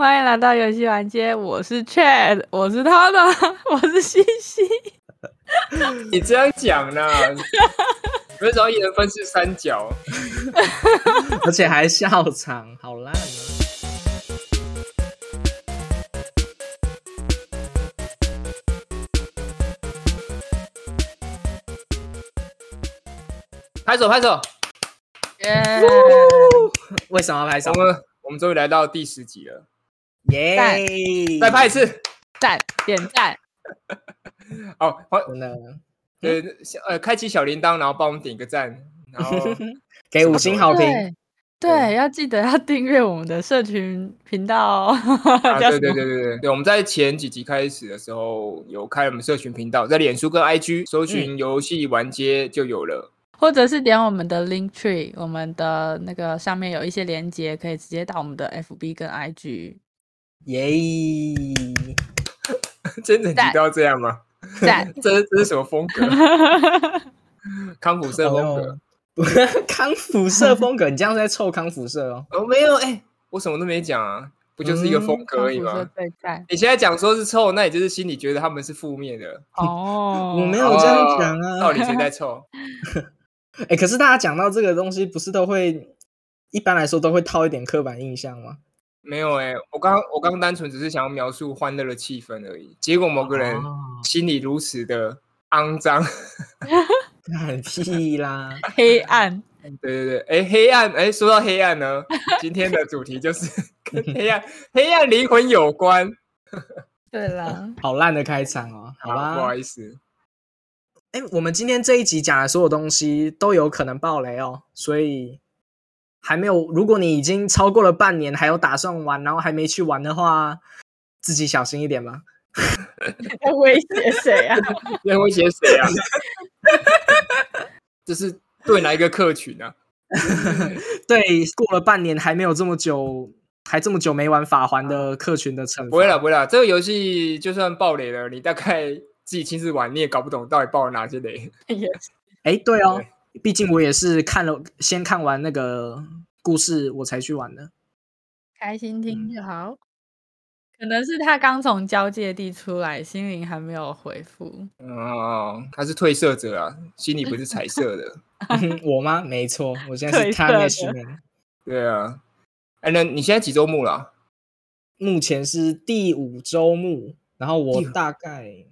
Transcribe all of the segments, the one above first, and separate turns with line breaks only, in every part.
欢迎来到游戏玩街，我是 Chad，我是他的，我是西西。
你这样讲呢？为什么一人分饰三角？
而且还笑场，好烂啊！
拍手拍手！
耶！
为什么要拍手
我？们我们终于来到第十集了，
耶！
再拍一次。
赞点赞，
好，欢
真的
呃小呃开启小铃铛，然后帮我们点个赞，然后
给五星好评。
对对，要记得要订阅我们的社群频道哦。
对对对对对，我们在前几集开始的时候有开我们社群频道，在脸书跟 IG 搜寻游戏玩街就有了。
或者是点我们的 Link Tree，我们的那个上面有一些连接，可以直接到我们的 FB 跟 IG。
耶！
真的你
赞
都要这样吗？
赞，
这这是什么风格？康复社风格？
康辐射风格，你这样在臭康复社哦。
哦，没有，哎、我什么都没讲啊，不就是一个风格而已吗？
最赞
你现在讲说是臭，那你就是心里觉得他们是负面的。
哦。
我没有这样讲啊
哦到底谁在臭？
哎，可是大家讲到这个东西，不是都会一般来说都会套一点刻板印象吗？
没有哎、我刚我刚单纯只是想要描述欢乐的气氛而已，结果某个人
哦
心里如此的肮脏。
很屁啦！
黑暗，
对对对，哎，黑暗，哎，说到黑暗呢，今天的主题就是 跟黑暗、黑暗灵魂有关。
对啦，
好烂的开场哦，好吧，
不好意思，
哎，我们今天这一集讲的所有东西都有可能爆雷哦，所以还没有。如果你已经超过了半年，还有打算玩，然后还没去玩的话，自己小心一点吧。
在威胁谁啊？
在威胁谁啊？这是对哪一个客群啊？
对，过了半年还没有这么久，还这么久没玩法环的客群的惩罚。
不会了，不会了，这个游戏就算爆雷了，你大概自己亲自玩，你也搞不懂到底爆了哪些雷。
也
哎，对哦，毕竟我也是看了先看完那个故事，我才去玩的。
开心听就好。可能是他刚从交界地出来，心灵还没有回复。
哦，他是褪色者啊，心里不是彩色的。
我吗？没错，我现在是
褪色
t a
的
m 面。
对啊，哎，那你现在几周目了啊？
目前是第五周目，然后我大概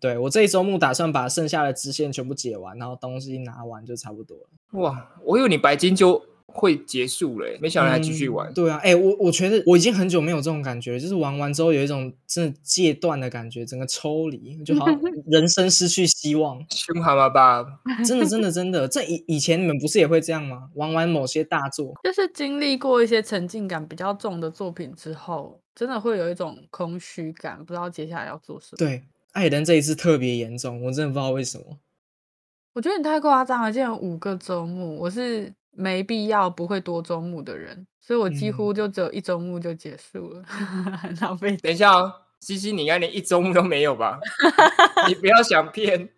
对我这一周目打算把剩下的支线全部解完，然后东西拿完就差不多了。
哇，我以为你白金就会结束了欸，没想到还继续玩。
嗯对啊，哎、我我觉得我已经很久没有这种感觉了，就是玩完之后有一种真的戒断的感觉，整个抽离，就好 像人生失去希望。
凶蛤蟆吧，
真的，真的，真的，这以以前你们不是也会这样吗？玩完某些大作，
就是经历过一些沉浸感比较重的作品之后，真的会有一种空虚感，不知道接下来要做什么。
对，艾登这一次特别严重，我真的不知道为什么。
我觉得你太夸张了，竟然有五个周目，我是没必要不会多周目的人，所以我几乎就只有一周目就结束了，很浪费。
等一下哦，西西，你应该连一周目都没有吧？你不要想骗，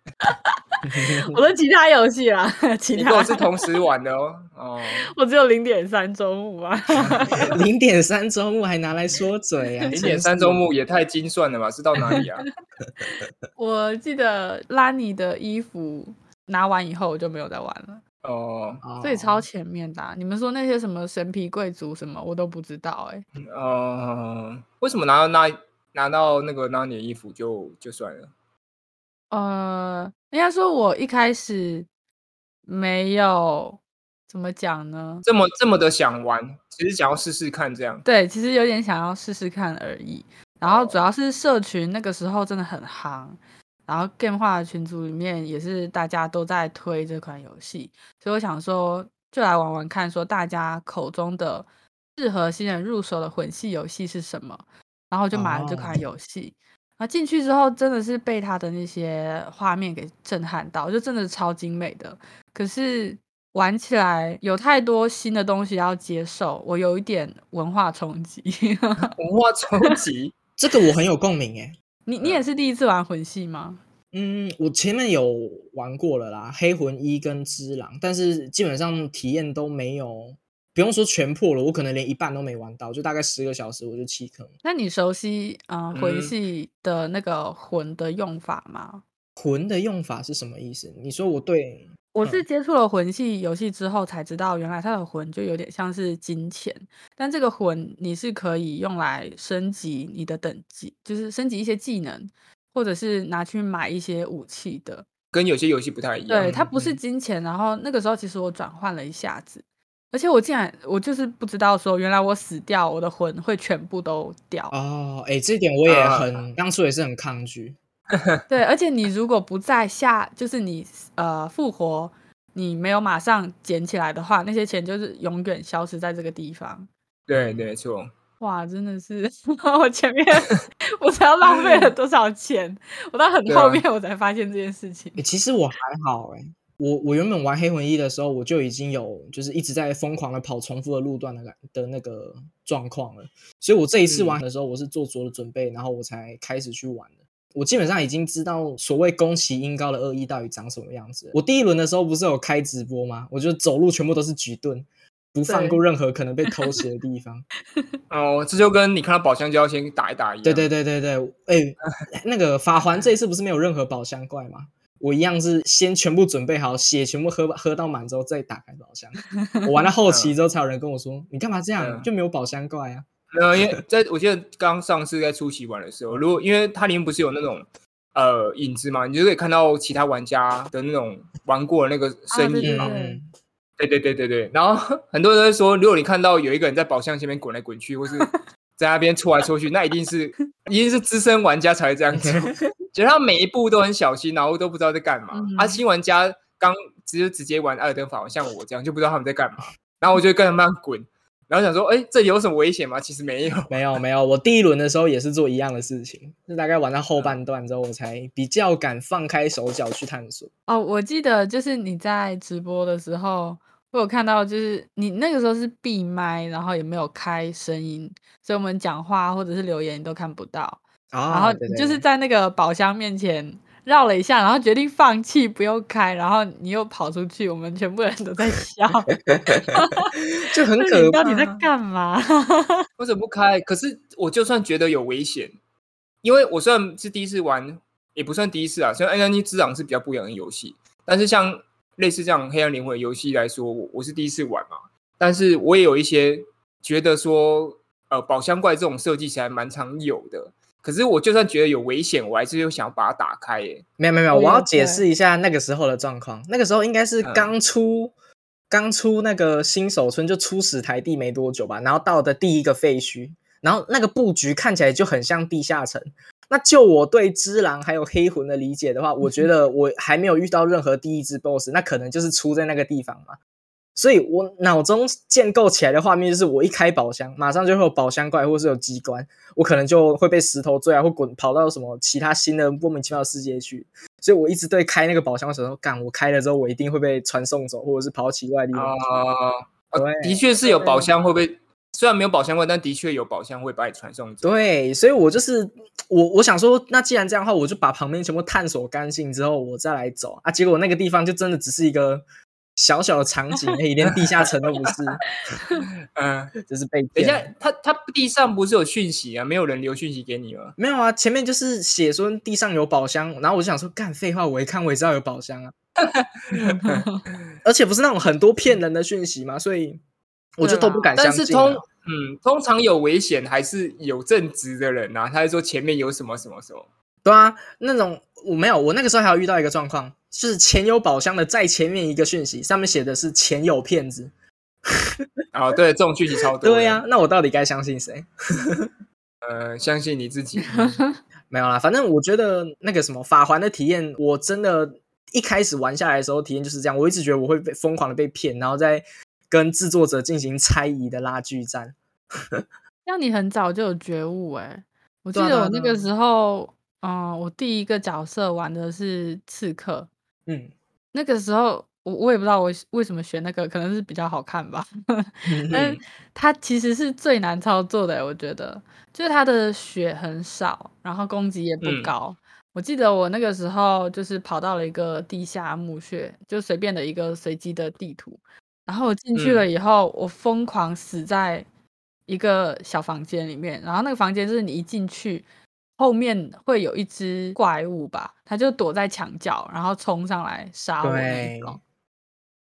我的其他游戏啦，其他
我是同时玩的哦。哦，
我只有零点三周目啊。
零点三周目还拿来说嘴啊！
零点三周目也太精算了吧？是到哪里啊？
我记得拉尼的衣服拿完以后，我就没有再玩了，
哦
哦
所以超前面的啊、你们说那些什么神皮贵族什么，我都不知道哎、
哦，为什么拿到那拿到那个那你的衣服就就算了？
呃，应该说我一开始没有怎么讲呢？
这么这么的想玩，只是想要试试看这样。
对，其实有点想要试试看而已。然后主要是社群那个时候真的很夯，然后 game 化的群组里面也是大家都在推这款游戏，所以我想说就来玩玩看，说大家口中的适合新人入手的魂系游戏是什么，然后就买了这款
哦
游戏。然后进去之后，真的是被它的那些画面给震撼到，就真的超精美的。可是玩起来有太多新的东西要接受，我有一点文化冲击。
文化冲击，
这个我很有共鸣诶。
你你也是第一次玩魂系吗？
嗯，我前面有玩过了啦，黑魂一跟之狼，但是基本上体验都没有不用说全破了，我可能连一半都没玩到，就大概十个小时我就弃坑。
那你熟悉呃魂
嗯
系的那个魂的用法吗？
魂的用法是什么意思？你说我对
我是接触了魂系游戏之后才知道，原来它的魂就有点像是金钱，但这个魂你是可以用来升级你的等级，就是升级一些技能，或者是拿去买一些武器的。
跟有些游戏不太一样。
对，它不是
嗯
金钱。然后那个时候其实我转换了一下子，而且我竟然我就是不知道说，原来我死掉，我的魂会全部都掉。
哦，哎，这点我也
啊
很当初也是很抗拒。
对，而且你如果不在下，就是你呃复活，你没有马上捡起来的话，那些钱就是永远消失在这个地方。
对对，没错。
哇，真的是 我前面 我才要浪费了多少钱，我到很后面我才发现这件事情。
欸其实我还好哎、我我原本玩黑魂一的时候，我就已经有就是一直在疯狂的跑重复的路段的感的那个状况了，所以我这一次玩的时候，我是做足了准备，然后我才开始去玩的。我基本上已经知道所谓宫崎英高的恶意到底长什么样子。我第一轮的时候不是有开直播吗？我就走路全部都是举盾，不放过任何可能被偷袭的地方。
哦，这就跟你看到宝箱就要先打一打一样。
对对对对对，哎、那个法环这一次不是没有任何宝箱怪吗？我一样是先全部准备好，血全部喝喝到满之后再打开宝箱。我玩到后期之后，才有人跟我说：“你干嘛这样？
嗯
就没有宝箱怪啊
没有，因为在我记得刚上次在初期玩的时候，如果因为它里面不是有那种呃影子嘛，你就可以看到其他玩家的那种玩过的那个身
对
影嘛。
对
嗯
对对对对对。然后 很多人都会说，如果你看到有一个人在宝箱前面滚来滚去，或是在那边戳来戳去，那一定是 一定是资深玩家才会这样做。觉得他每一步都很小心，然后都不知道在干嘛。
嗯
啊，新玩家刚直接直接玩艾尔登法环，像我这样就不知道他们在干嘛，然后我就跟他们滚，然后想说，哎，这有什么危险吗？其实没有。
没有 没有，我第一轮的时候也是做一样的事情，就大概玩到后半段之后，我才比较敢放开手脚去探索。
哦，我记得就是你在直播的时候，我有看到，就是你那个时候是闭麦，然后也没有开声音，所以我们讲话或者是留言你都看不到。然后就是在那个宝箱面前绕了一下，然后决定放弃不用开，然后你又跑出去，我们全部人都在笑，
就很可怕。
你到底在干嘛？
为什么不开？可是我就算觉得有危险，因为我虽然是第一次玩，也不算第一次啊。虽然《N N 之狼》是比较不一样的游戏，但是像类似这样《黑暗灵魂》的游戏来说，我我是第一次玩嘛。但是我也有一些觉得说，呃，宝箱怪这种设计起来蛮常有的。可是我就算觉得有危险，我还是又想要把它打开耶。
没有没有没有，
我
要解
对
释一下那个时候的状况。那个时候应该是
嗯
刚出、刚出那个新手村，就初始台地没多久吧。然后到的第一个废墟，然后那个布局看起来就很像地下城。那就我对之狼还有黑魂的理解的话，我觉得我还没有遇到任何第一只 BOSS，那可能就是出在那个地方嘛。所以我脑中建构起来的画面就是，我一开宝箱，马上就会有宝箱怪，或是有机关，我可能就会被石头追啊，或滚跑到什么其他新的莫名其妙的世界去。所以我一直对开那个宝箱的时候，干我开了之后，我一定会被传送走，或者是跑到奇怪的地
啊、
方去。
呃
对
的确是有宝箱会被，虽然没有宝箱怪，但的确有宝箱会把你传送走。
对，所以我就是我，我想说，那既然这样的话，我就把旁边全部探索干净之后，我再来走啊。结果那个地方就真的只是一个小小的场景而已，连地下城都不是，
嗯、
就是被
等一下
骗了。，
它它地上不是有讯息啊？没有人留讯息给你吗？
没有啊，前面就是写说地上有宝箱，然后我就想说，干废话，我一看我也知道有宝箱啊，而且不是那种很多骗人的讯息嘛，所以我就都不敢相信、啊。
但是通嗯，通常有危险还是有正直的人啊，他会说前面有什么什么什么。
对啊，那种我没有，我那个时候还有遇到一个状况，就是前有宝箱的再前面一个讯息，上面写的是前有骗子。
啊，对，这种讯息超多。
对呀、、那我到底该相信谁？
呃，相信你自己。
没有啦，反正我觉得那个什么法环的体验，我真的一开始玩下来的时候体验就是这样，我一直觉得我会被疯狂的被骗，然后再跟制作者进行猜疑的拉锯战。
像你很早就有觉悟哎、我记得我那个时候，嗯、我第一个角色玩的是刺客，
嗯，
那个时候我我也不知道我为什么选那个，可能是比较好看吧。但是它其实是最难操作的欸，我觉得，就是它的血很少，然后攻击也不
嗯
高。我记得我那个时候就是跑到了一个地下墓穴，就随便的一个随机的地图，然后我进去了以后，我疯狂死在一个小房间里面，然后那个房间就是你一进去，后面会有一只怪物吧，它就躲在墙角，然后冲上来杀我那
对
种。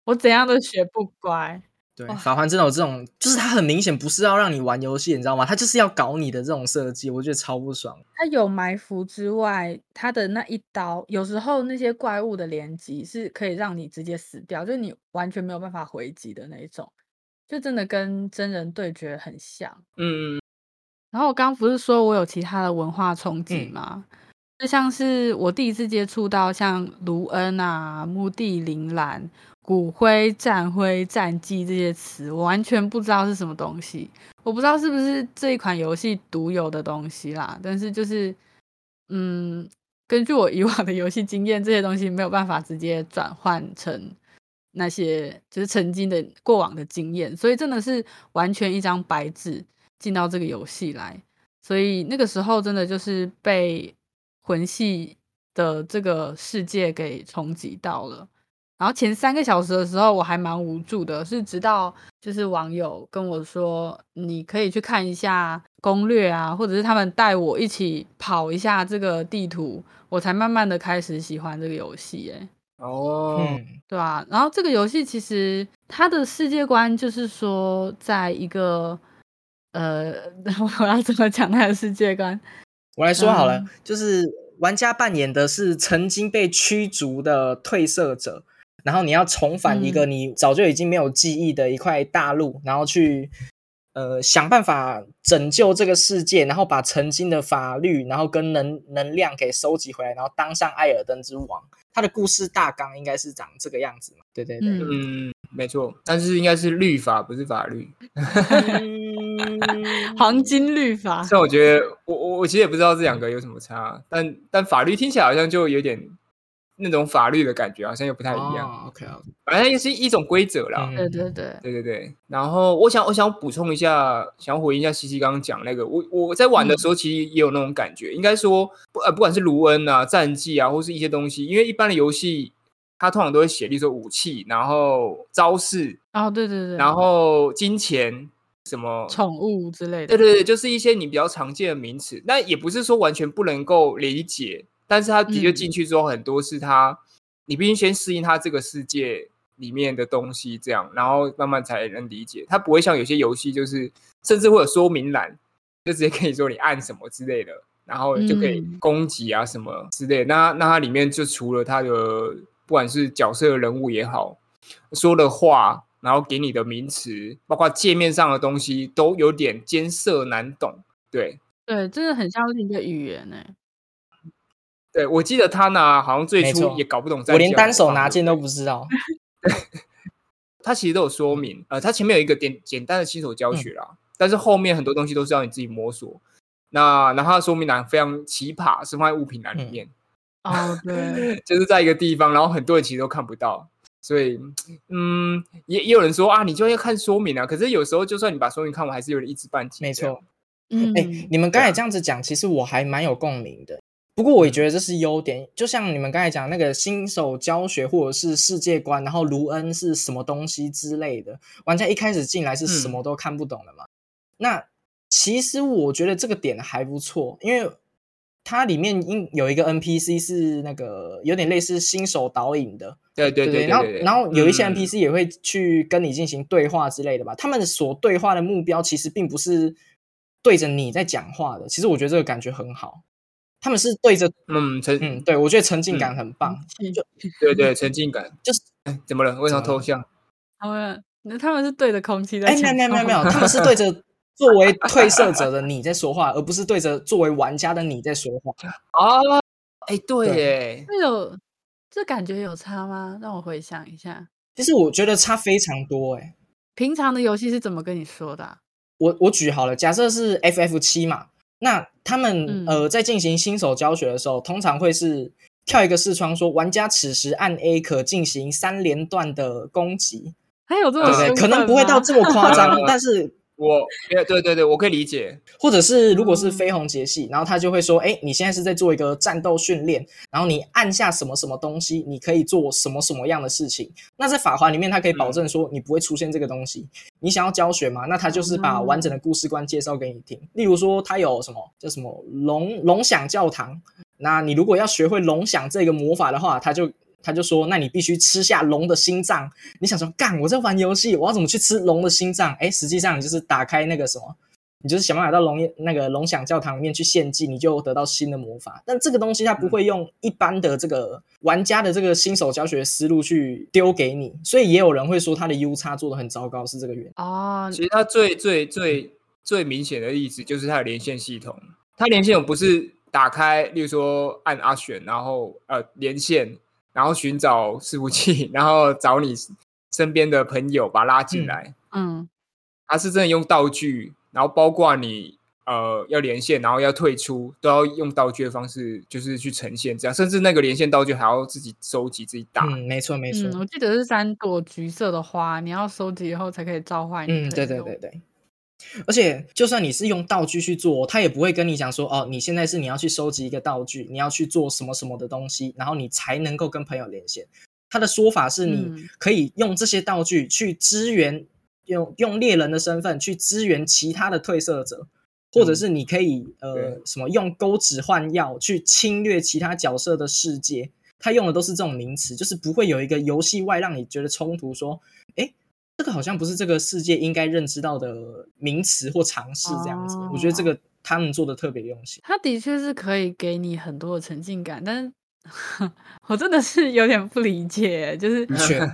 我怎样都学不乖。
对，法环真的有这种，就是它很明显不是要让你玩游戏，你知道吗？它就是要搞你的这种设计，我觉得超不爽。
它有埋伏之外，它的那一刀，有时候那些怪物的连击是可以让你直接死掉，就是你完全没有办法回击的那一种，就真的跟真人对决很像。
嗯，
然后我刚刚不是说我有其他的文化冲击
嗯
吗？就像是我第一次接触到像卢恩啊、墓地铃兰、骨灰、战灰、战绩这些词，我完全不知道是什么东西。我不知道是不是这一款游戏独有的东西啦，但是就是，嗯，根据我以往的游戏经验，这些东西没有办法直接转换成那些就是曾经的过往的经验，所以真的是完全一张白纸进到这个游戏来，所以那个时候真的就是被魂系的这个世界给冲击到了。然后前三个小时的时候，我还蛮无助的，是直到就是网友跟我说，你可以去看一下攻略啊，或者是他们带我一起跑一下这个地图，我才慢慢的开始喜欢这个游戏。哎，
哦，
嗯，
对啊，然后这个游戏其实它的世界观就是说，在一个呃，我要怎么讲它的世界观？
我来说好了，
嗯
就是玩家扮演的是曾经被驱逐的褪色者，然后你要重返一个你早就已经没有记忆的一块大陆，然后去呃想办法拯救这个世界，然后把曾经的法律，然后跟能能量给收集回来，然后当上艾尔登之王。他的故事大纲应该是长这个样子嘛？对对对，
嗯，
嗯，没错，但是应该是律法，不是法律。
嗯
黄金律法，
虽然我觉得，我我我其实也不知道这两个有什么差，但但法律听起来好像就有点那种法律的感觉，好像又不太一样。
哦 OK OK，
反正也是一种规则啦。
嗯
对对对，
对对对，然后我想我想补充一下，想回应一下西西刚刚讲那个，我我在玩的时候其实也有那种感觉，应该说不呃不管是卢恩啊、战绩啊，或是一些东西，因为一般的游戏它通常都会写，例如说武器，然后招式，
哦对对对，
然后金钱什么
宠物之类的，
对对对，就是一些你比较常见的名词。那也不是说完全不能够理解，但是他的确
嗯
进去之后，很多是它、你必须先适应他这个世界里面的东西，这样，然后慢慢才能理解。他不会像有些游戏，就是甚至会有说明栏，就直接跟你说你按什么之类的，然后就可以
嗯
攻击啊什么之类的。那那它里面就除了它的不管是角色人物也好，说的话，然后给你的名词，包括界面上的东西，都有点艰涩难懂。对，
对，真的很像另一个语言呢。
对我记得他呢，好像最初也搞不懂在
我连单手拿剑都不知道。
他其实都有说明，呃，他前面有一个简简单的新手教学啦，但是后面很多东西都是要你自己摸索。那然后它的说明栏非常奇葩，是放在物品栏里面，
哦，对，
就是在一个地方，然后很多人其实都看不到，所以嗯，也也有人说啊，你就要看说明啊。可是有时候就算你把说明看完，还是有点一知半解。
没错，
嗯，
哎、你们刚才这样子讲，其实我还蛮有共鸣的。不过我也觉得这是优点，就像你们刚才讲那个新手教学或者是世界观，然后卢恩是什么东西之类的，玩家一开始进来是什
嗯
么都看不懂的嘛。那其实我觉得这个点还不错，因为它里面应有一个 NPC 是那个有点类似新手导引的，
对对对对
然后
对对
然后有一些
嗯
NPC 也会去跟你进行对话之类的吧。他们所对话的目标其实并不是对着你在讲话的，其实我觉得这个感觉很好。他们是对着，
嗯，沉
嗯，对我觉得沉浸感
嗯
很棒。
就
对对沉浸感，
就是
哎怎么了？为什么偷笑？
他们那他们是对着空气在
哎，
讲
没有没有没有没有，他们是对着 作为褪色者的你在说话，而不是对着作为玩家的你在说话。
啊，哎，对
对
耶，
这有这感觉有差吗？让我回想一下，
其实我觉得差非常多哎、
平常的游戏是怎么跟你说的啊、
我我举好了，假设是 FF 七嘛，那他们、
嗯
呃在进行新手教学的时候，通常会是跳一个视窗说，玩家此时按 A 可进行三连段的攻击，
还有这种
对不对？可能不会到这么夸张
嗯，
但是
我对对对对，我可以理解。
或者是如果是飞鸿节系，然后他就会说，哎，你现在是在做一个战斗训练，然后你按下什么什么东西，你可以做什么什么样的事情。那在法环里面，他可以保证说你不会出现这个东西。你想要教学嘛？那他就是把完整的故事观介绍给你听。例如说，他有什么叫什么龙龙响教堂，那你如果要学会龙响这个魔法的话，他就。他就说：“那你必须吃下龙的心脏。”你想说：“干，我在玩游戏，我要怎么去吃龙的心脏？”哎，实际上你就是打开那个什么，你就是想办法到龙那个龙响教堂里面去献祭，你就得到新的魔法。但这个东西它不会用一般的这个玩家的这个新手教学思路去丢给你，所以也有人会说他的 U 叉做的很糟糕，是这个原因
啊。
其实它最最最最明显的例子就是它的连线系统，它连线不是打开，例如说按阿选，然后呃连线。然后寻找伺服器，然后找你身边的朋友把拉进来。
嗯，
他是真的用道具，然后包括你呃要连线，然后要退出，都要用道具的方式，就是去呈现这样。甚至那个连线道具还要自己收集、自己打。
嗯，没错没错。
我记得是三朵橘色的花，你要收集以后才可以召唤。
嗯，对对对对。而且，就算你是用道具去做，他也不会跟你讲说，哦，你现在是你要去收集一个道具，你要去做什么什么的东西，然后你才能够跟朋友连线。他的说法是，你可以用这些道具去支援，用用猎人的身份去支援其他的褪色者，或者是你可以呃什么用钩子换药去侵略其他角色的世界。他用的都是这种名词，就是不会有一个游戏外让你觉得冲突，说，哎。这个好像不是这个世界应该认知到的名词或尝试这样子，我觉得这个他们做的特别用心。
他的确是可以给你很多的沉浸感，但是 我真的是有点不理解，就是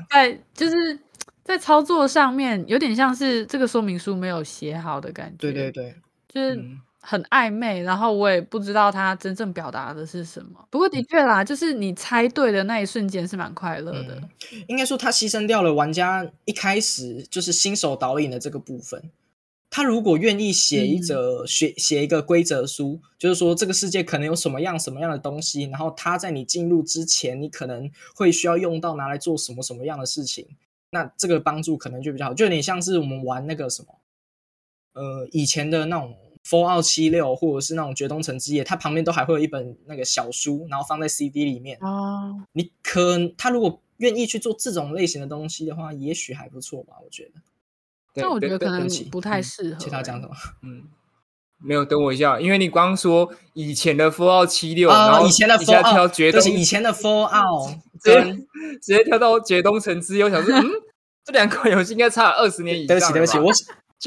在就是在操作上面有点像是这个说明书没有写好的感觉。
对对对，
就是。很暧昧，然后我也不知道他真正表达的是什么。不过的确啦，就是你猜对的那一瞬间是蛮快乐的。
应该说他牺牲掉了玩家一开始就是新手导引的这个部分。他如果愿意写一则写写一个规则书，就是说这个世界可能有什么样什么样的东西，然后他在你进入之前，你可能会需要用到拿来做什么什么样的事情，那这个帮助可能就比较好，就有点像是我们玩那个什么，呃，以前的那种。Fallout 七六，或者是那种绝冬城之夜，它旁边都还会有一本那个小书，然后放在 CD 里面。
哦，
你可他如果愿意去做这种类型的东西的话，也许还不错吧？我觉得。
但我觉得可能不太适合。
其他讲什么？
嗯，没有，等我一下，因为你刚说以前的 Fallout 七六，然后
以前的
Fallout 绝冬，
以前的 Fallout
直接直接跳到绝冬城之夜，我想说，嗯，这两款游戏应该差二十年以上。
对不起，对不起，我。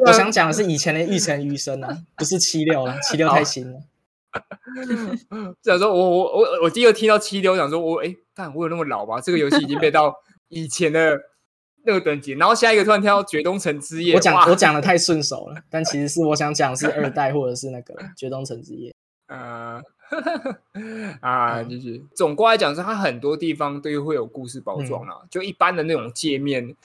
我想讲的是以前的《玉成余生》啊，不是七六了，七六太新了。
想说，我我我我第一个听到七六，想说，我哎，看我有那么老吗？这个游戏已经被到以前的那个等级，然后下一个突然跳到《绝冬城之夜》，
我讲我讲的太顺手了，但其实是我想讲是二代或者是那个《绝冬城之夜》。
呃，啊，就是总过来讲，是它很多地方都会有故事包装啊，就一般的那种界面。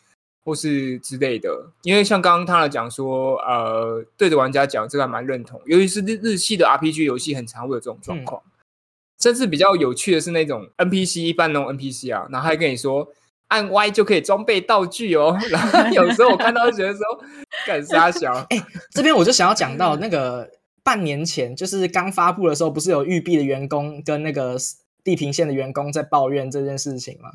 或是之类的，因为像刚刚他来讲说，呃，对着玩家讲，这个还蛮认同。尤其是日日系的 RPG 游戏，很常会有这种状况。甚至比较有趣的是那种 NPC，一般那种 NPC 啊，然后还跟你说按 Y 就可以装备道具哦。然后有时候我看到觉得说，干啥小？
哎，这边我就想要讲到那个半年前，就是刚发布的时候，不是有育碧的员工跟那个地平线的员工在抱怨这件事情吗？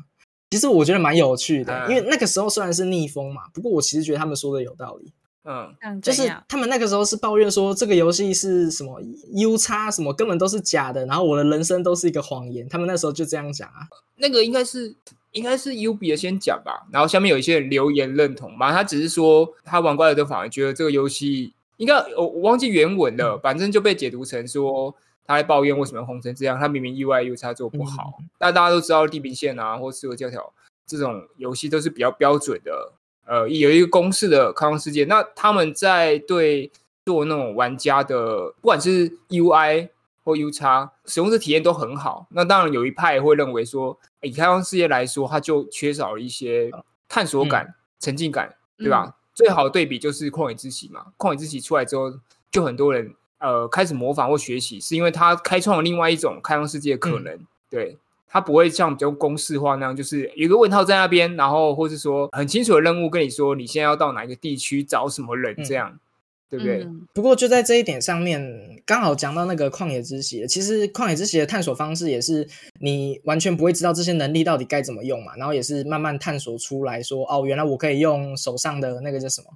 其实我觉得蛮有趣的，因为那个时候虽然是逆风嘛，不过我其实觉得他们说的有道理。
嗯，
就是他们那个时候是抱怨说这个游戏是什么 U 叉什么根本都是假的，然后我的人生都是一个谎言。他们那时候就这样讲啊。
那个应该是应该是 U B 的先讲吧，然后下面有一些人留言认同嘛，他只是说他玩怪的反而觉得这个游戏应该我我忘记原文了，反正就被解读成说。他在抱怨为什么红成这样？他明明意外 U 叉做不好。但大家都知道地平线啊，或刺客教条这种游戏都是比较标准的，呃，有一个公式的开放世界。那他们在对做那种玩家的，不管是 UI 或 U 叉使用者体验都很好。那当然有一派会认为说，以开放世界来说，它就缺少了一些探索感、沉浸感，对吧？最好的对比就是旷野之息嘛。旷野之息出来之后，就很多人。呃，开始模仿或学习，是因为他开创了另外一种开放世界的可能。对他不会像比较公式化那样，就是有一个问号在那边，然后或是说很清楚的任务跟你说，你现在要到哪一个地区找什么人这样。对不对？
嗯
不过就在这一点上面，刚好讲到那个旷野之息。其实旷野之息的探索方式也是你完全不会知道这些能力到底该怎么用嘛，然后也是慢慢探索出来说，哦，原来我可以用手上的那个叫什么，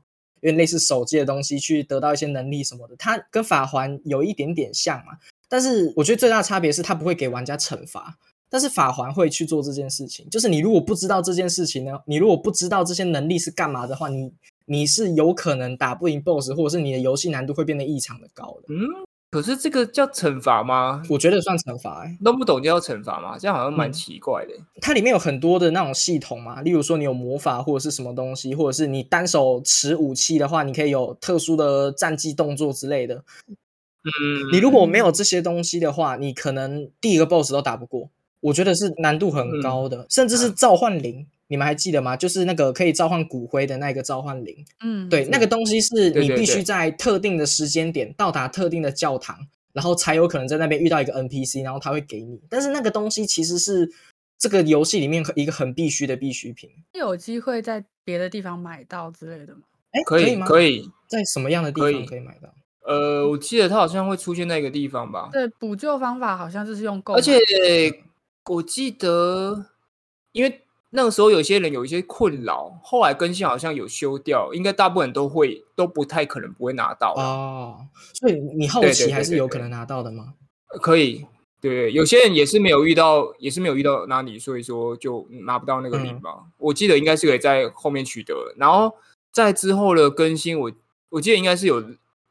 有点类似手机的东西去得到一些能力什么的。它跟法环有一点点像嘛，但是我觉得最大的差别是它不会给玩家惩罚。但是法环会去做这件事情，就是你如果不知道这件事情呢，你如果不知道这些能力是干嘛的话，你你是有可能打不赢 BOSS，或者是你的游戏难度会变得异常的高的。
嗯，可是这个叫惩罚吗？
我觉得算惩罚、欸，
弄不懂就要惩罚吗？这样好像蛮
嗯
奇怪的。
它里面有很多的那种系统嘛，例如说你有魔法或者是什么东西，或者是你单手持武器的话，你可以有特殊的战技动作之类的。
嗯，
你如果没有这些东西的话，你可能第一个 BOSS 都打不过。我觉得是难度很高的，甚至是召唤灵，你们还记得吗？就是那个可以召唤骨灰的那个召唤灵。
嗯，
对，那个东西是你必须在特定的时间点到达特定的教堂，然后才有可能在那边遇到一个 NPC，然后他会给你。但是那个东西其实是这个游戏里面一个很必须的必需品。
有机会在别的地方买到之类的吗？
哎，
可以
吗？
可以。
在什么样的地
可以
方可以买到？
呃，我记得它好像会出现在一个地方吧，
对，补救方法好像就是用购，
而且我记得，因为那个时候有些人有一些困扰，后来更新好像有修掉，应该大部分都会都不太可能不会拿到。
哦，所以你后
对对
期还是
对对对
有可能拿到的吗？
可以，对，有些人也是没有遇到，也是没有遇到那里，所以说就拿不到那个
嗯
零吧。我记得应该是可以在后面取得，然后在之后的更新，我我记得应该是有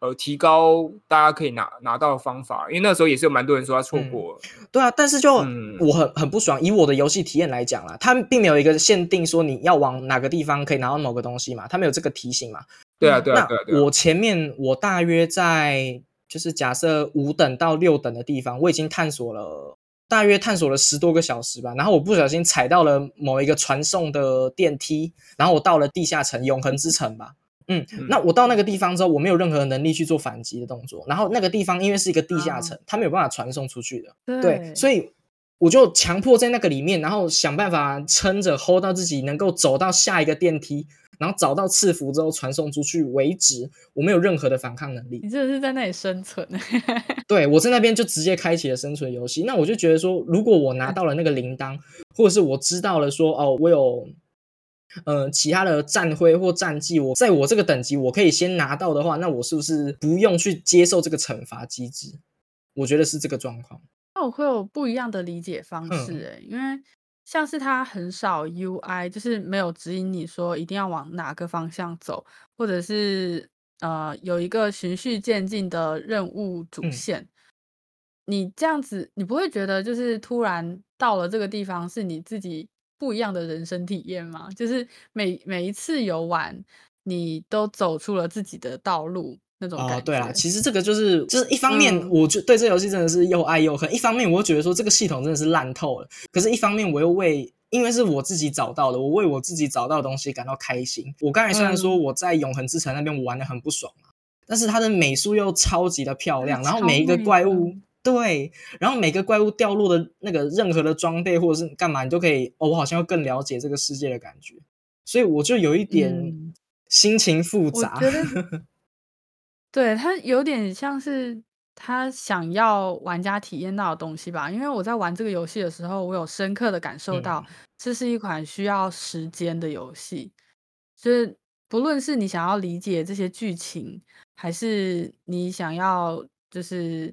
呃提高大家可以拿拿到的方法，因为那时候也是有蛮多人说他错
嗯
过了，
对啊，但是就、
嗯
我很很不爽，以我的游戏体验来讲啦，它并没有一个限定说你要往哪个地方可以拿到某个东西嘛，它没有这个提醒嘛。
对啊，
嗯
对啊，对啊，对啊
我前面我大约在就是假设五等到六等的地方，我已经探索了大约探索了十多个小时吧，然后我不小心踩到了某一个传送的电梯，然后我到了地下城永恒之城吧。嗯，
嗯
那我到那个地方之后，我没有任何能力去做反击的动作，然后那个地方因为是一个地下城，它没有办法传送出去的。对，所
以
以我就强迫在那个里面，然后想办法撑着 hold 到自己能够走到下一个电梯，然后找到赐福之后传送出去为止。我没有任何的反抗能力
你，真的是在那里生存，
对我在那边就直接开启了生存游戏。那我就觉得说，如果我拿到了那个铃铛，或者是我知道了说，哦，我有。呃，其他的战徽或战绩，我在我这个等级我可以先拿到的话，那我是不是不用去接受这个惩罚机制？我觉得是这个状况。
那我会有不一样的理解方
嗯
式诶、因为像是它很少 UI，就是没有指引你说一定要往哪个方向走，或者是呃有一个循序渐进的任务主
嗯
线。你这样子，你不会觉得就是突然到了这个地方是你自己不一样的人生体验吗？就是每每一次游玩，你都走出了自己的道路那种感觉。
哦，对啊，其实这个就是就是一方面，
嗯
我就对这游戏真的是又爱又恨；一方面，我又觉得说这个系统真的是烂透了；可是，一方面我又为因为是我自己找到的，我为我自己找到的东西感到开心。我刚才虽然说我在永恒之城那边我玩的很不爽嘛，但是它的美术又超级的漂亮，然后每一个怪物。对，然后每个怪物掉落的那个任何的装备或者是干嘛，你都可以哦，我好像要更了解这个世界的感觉，所以我就有一点
嗯
心情复
我
杂。
对，他有点像是他想要玩家体验到的东西吧。因为我在玩这个游戏的时候，我有深刻的感受到，
嗯
这是一款需要时间的游戏。就是不论是你想要理解这些剧情，还是你想要就是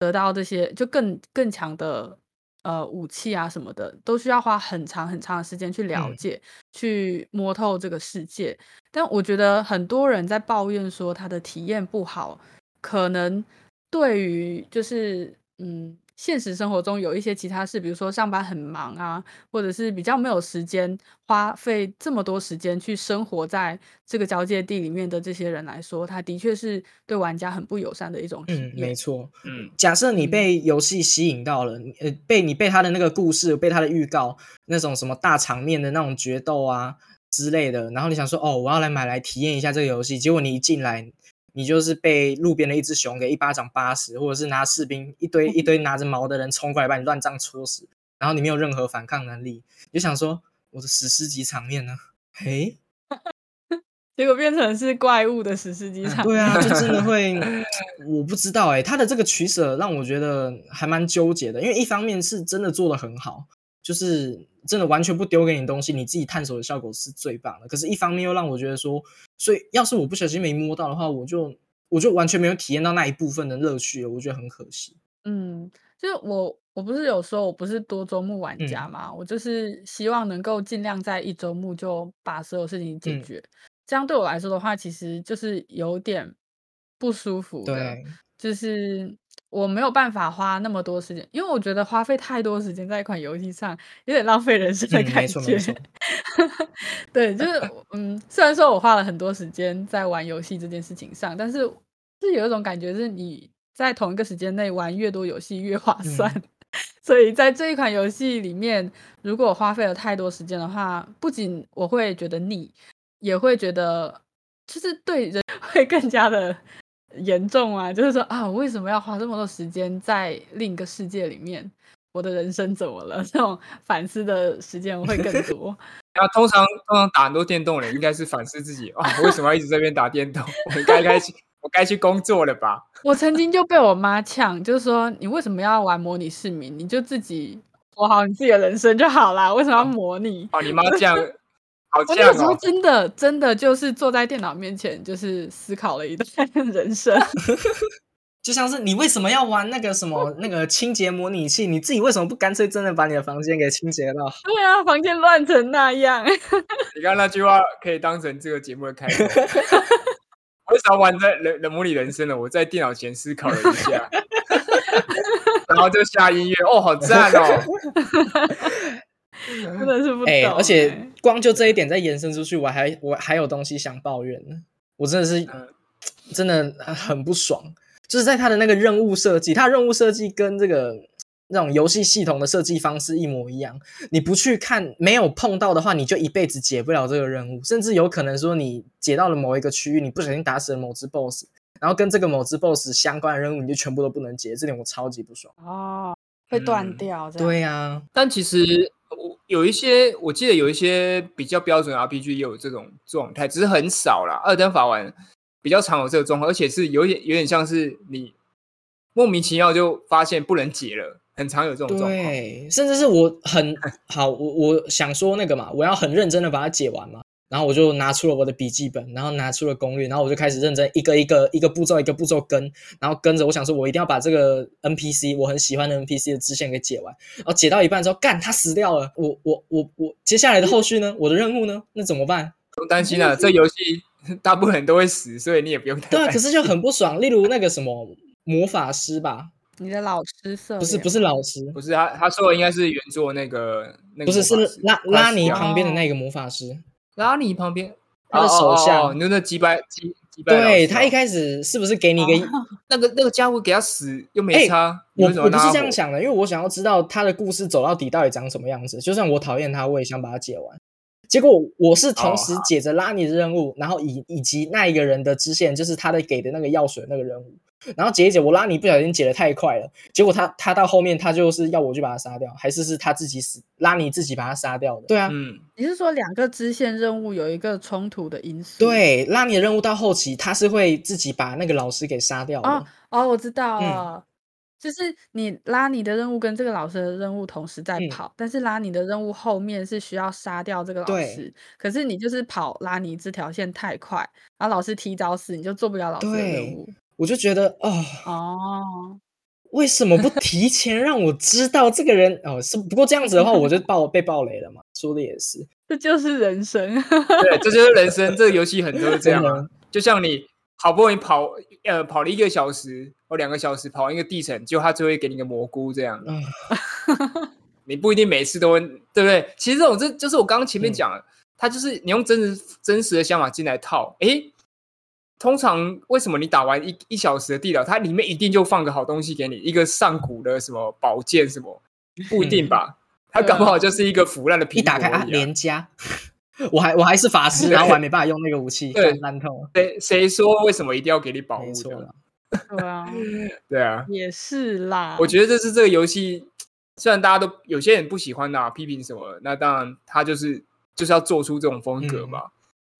得到这些就更更强的呃武器啊什么的，都需要花很长很长的时间去了
嗯
解、去摸透这个世界。但我觉得很多人在抱怨说他的体验不好，可能对于就是嗯，现实生活中有一些其他事，比如说上班很忙啊，或者是比较没有时间花费这么多时间去生活在这个交界地里面的这些人来说，他的确是对玩家很不友善的一种体
嗯，没。错。
嗯，
假设你
嗯
被游戏吸引到了，你呃，被你被他的那个故事，被他的预告，那种什么大场面的那种决斗啊之类的，然后你想说，哦，我要来买来体验一下这个游戏，结果你一进来，你就是被路边的一只熊给一巴掌扒死，或者是拿士兵一堆一堆拿着矛的人冲过来把你乱杖戳死，然后你没有任何反抗能力，你就想说，我的史诗级场面呢？嘿，
结果变成是怪物的史诗级场面。
对啊，就真的 会，我不知道哎、他的这个取舍让我觉得还蛮纠结的，因为一方面是真的做的很好，就是真的完全不丢给你东西，你自己探索的效果是最棒的。可是，一方面又让我觉得说，所以要是我不小心没摸到的话，我就我就完全没有体验到那一部分的乐趣了，我觉得很可惜。
嗯，就是我我不是有说我不是多周目玩家
嗯
嘛，我就是希望能够尽量在一周目就把所有事情解
嗯
决。这样对我来说的话，其实就是有点不舒服的。
对，
就是我没有办法花那么多时间，因为我觉得花费太多时间在一款游戏上，有点浪费人生的
嗯，
感
没错没
觉。
错，
对，就是嗯，虽然说我花了很多时间在玩游戏这件事情上，但是是有一种感觉，是你在同一个时间内玩越多游戏越划算。
嗯
所以在这一款游戏里面，如果我花费了太多时间的话，不仅我会觉得腻，也会觉得就是对人 会更加的严重啊。就是说啊，我为什么要花这么多时间在另一个世界里面？我的人生怎么了？这种反思的时间会更多。
然 后通常通常打很多电动的人应该是反思自己啊，我 为什么要一直在这边打电动？我应该该去，我该去工作了吧？
我曾经就被我妈呛，就是说你为什么要玩模拟市民？你就自己活好你自己的人生就好啦，为什么要模拟？
哦，你妈这样好
我那个时候真的真的就是坐在电脑面前，就是思考了一段 人生。
就像是你为什么要玩那个什么 那个清洁模拟器？你自己为什么不干脆真的把你的房间给清洁了？
对啊，房间乱成那样。
你刚刚那句话可以当成这个节目的开头。我为什么玩在人人模拟人生呢？我在电脑前思考了一下，然后就下音乐，哦，好赞哦！
真的是不懂、
哎、而且
哎
光就这一点再延伸出去，我还我还有东西想抱怨呢。我真的是
嗯
真的很不爽，就是在他的那个任务设计，他的任务设计跟这个那种游戏系统的设计方式一模一样。你不去看，没有碰到的话，你就一辈子解不了这个任务，甚至有可能说你解到了某一个区域，你不小心打死了某只 BOSS，然后跟这个某只 BOSS 相关的任务，你就全部都不能解，这点我超级不爽。
哦，会断
嗯
掉。
对呀、
但其实我有一些，我记得有一些比较标准 RPG 也有这种状态，只是很少啦。二登法玩比较常有这个状况，而且是有点有点像是你莫名其妙就发现不能解了，很常有这种状况。
对，甚至是我很 好，我我想说那个嘛，我要很认真的把它解完嘛，然后我就拿出了我的笔记本，然后拿出了攻略，然后我就开始认真一个一个一个步骤一个步骤跟，然后跟着我想说，我一定要把这个 NPC 我很喜欢的 NPC 的支线给解完，然后解到一半之后，干他死掉了，我我我我接下来的后续呢？我的任务呢？那怎么办？
不用担心啊，这游戏 大部分人都会死，所以你也不用太
对啊，
担心。
可是就很不爽。例如那个什么魔法师吧，
你的老师色
不是不
是
是老师，
不是他他说的应该是原作那个那个
不是是拉拉尼旁边的那个魔法师。
拉尼旁边
他的手下
哦哦哦你说那击败击击败老师哦，
对他一开始是不是给你一个
那个那个家伙给他死又没
哎
差，你
我我不是这样想的，因为我想要知道他的故事走到底到底长什么样子。就算我讨厌他，我也想把它解完。结果我是同时
哦
解着拉尼的任务，然后以以及那一个人的支线，就是他的给的那个药水那个任务，然后解一解，我拉你不小心解的太快了，结果他他到后面他就是要我去把他杀掉，还是是他自己死，拉你自己把他杀掉的。对啊，
嗯，
你是说两个支线任务有一个冲突的因素？
对，拉你的任务到后期他是会自己把那个老师给杀掉的。
哦哦，我知道
嗯
了。就是你拉你的任务跟这个老师的任务同时在
嗯
跑，但是拉你的任务后面是需要杀掉这个老师，可是你就是跑拉你这条线太快，然后老师提早死，你就做不了老师的任务。
我就觉得哦，
哦，
为什么不提前让我知道这个人？哦，是不过这样子的话，我就爆被爆雷了嘛。说的也是，
这就是人生。
对，这就是人生。这个游戏很多是这样就像你好不容易跑呃跑了一个小时或两个小时跑完一个地层，结果他最后会给你个蘑菇这样。
啊，
你不一定每次都会，对不对？其实这种这就是我刚刚前面
嗯
讲的，它就是你用真实真实的想法进来套。诶，通常为什么你打完一一小时的地牢，它里面一定就放个好东西给你，一个上古的什么宝剑什么？不一定吧？它搞不好就是一个腐烂的苹果
一打开啊，连家，我还我还是法师，然后我还没办法用那个武器，
对
干烂透了。
谁谁说为什么一定要给你宝物的？
对啊，
对啊，
也是啦。
我觉得这是这个游戏，虽然大家都有些人不喜欢啊，批评什么，那当然他就是就是要做出这种风格嘛。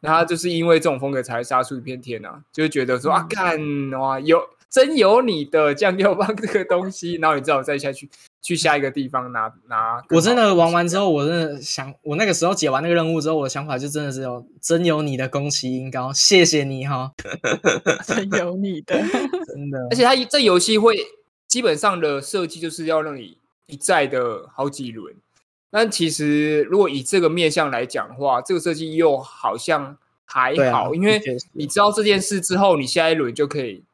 那他就是因为这种风格才杀出一片天啊，就觉得说啊
嗯
干哇有真有你的酱料棒这个东西，然后你只好再下去去下一个地方拿拿。
我真的玩完之后，我真的想，我那个时候解完那个任务之后，我的想法就真的是有真有你的宫崎英高，谢谢你哈，
真有你的。
真的
而。且他这游戏会基本上的设计就是要让你一再的好几轮。但其实如果以这个面向来讲的话，这个设计又好像还好，因为你知道这件事之后，你下一轮就可以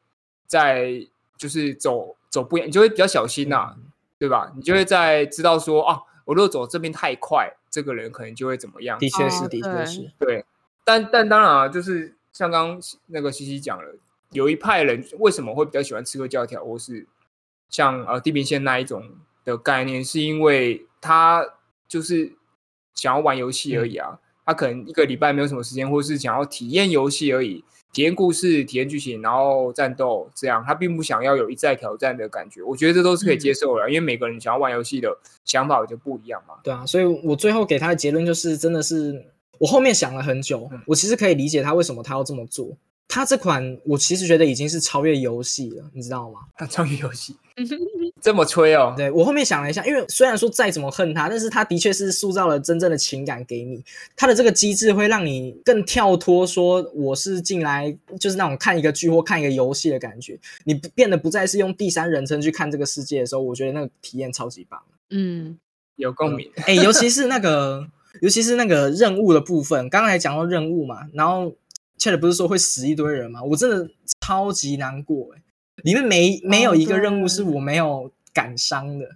再就是走走不一样，你就会比较小心呐、
嗯
对吧？你就会在知道说啊，我如果走这边太快，这个人可能就会怎么样。
的确是，
哦
的确是，
对，但但当然啊，就是像刚刚那个西西讲了，有一派人为什么会比较喜欢吃个教条，或是像呃地平线那一种的概念，是因为他就是想要玩游戏而已啊，他可能一个礼拜没有什么时间，或是想要体验游戏而已。体验故事、体验剧情，然后战斗，这样他并不想要有一再挑战的感觉。我觉得这都是可以接受的啊，因为每个人想要玩游戏的想法就不一样嘛。
对啊，所以我最后给他的结论就是，真的是我后面想了很久
嗯，
我其实可以理解他为什么他要这么做。他这款我其实觉得已经是超越游戏了，你知道吗？
超越游戏这么吹哦，
对我后面想了一下，因为虽然说再怎么恨它，但是它的确是塑造了真正的情感给你。它的这个机制会让你更跳脱，说我是进来就是那种看一个剧或看一个游戏的感觉。你变得不再是用第三人称去看这个世界的时候，我觉得那个体验超级棒。
嗯，
有共鸣。
哎、尤其是那个，尤其是那个任务的部分，刚才讲到任务嘛，然后 Chat 不是说会死一堆人嘛，我真的超级难过哎、里面没没有一个任务是我没有感伤的。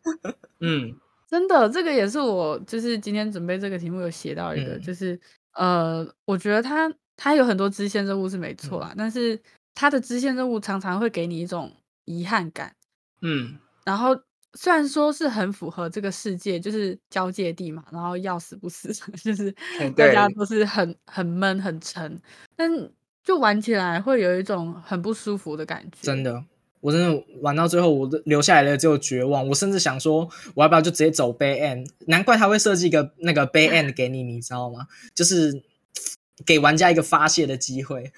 嗯，
真的，这个也是我就是今天准备这个题目有写到一个，
嗯
就是呃，我觉得它它有很多支线任务是没错啦，但是它的支线任务常常会给你一种遗憾感。
嗯，
然后虽然说是很符合这个世界，就是交界地嘛，然后要死不死，就是
哎
大家
对
都是很很闷很沉，但就玩起来会有一种很不舒服的感觉。
真的，我真的玩到最后，我都留下来的只有绝望。我甚至想说，我要不要就直接走 Bay End？难怪他会设计一个那个 Bay End 给你，你知道吗？就是给玩家一个发泄的机会。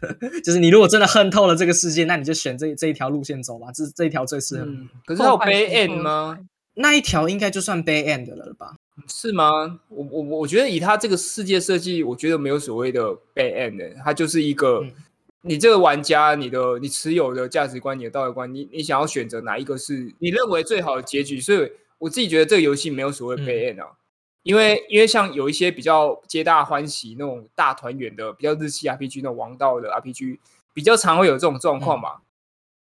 就是你如果真的恨透了这个世界，那你就选这这一条路线走吧，这这一条最适合
可是它有
破坏
Bay End 吗？
那一条应该就算 Bay End 了吧？
是吗？我我我觉得以它这个世界设计，我觉得没有所谓的 Bay End，的它就是一个、
嗯
你这个玩家，你的你持有的价值观、你的道德观，你你想要选择哪一个是你认为最好的结局？所以我自己觉得这个游戏没有所谓
嗯
Bay End 啊。因为因为像有一些比较皆大欢喜那种大团圆的，比较日系 RPG 那种王道的 RPG，比较常会有这种状况嘛。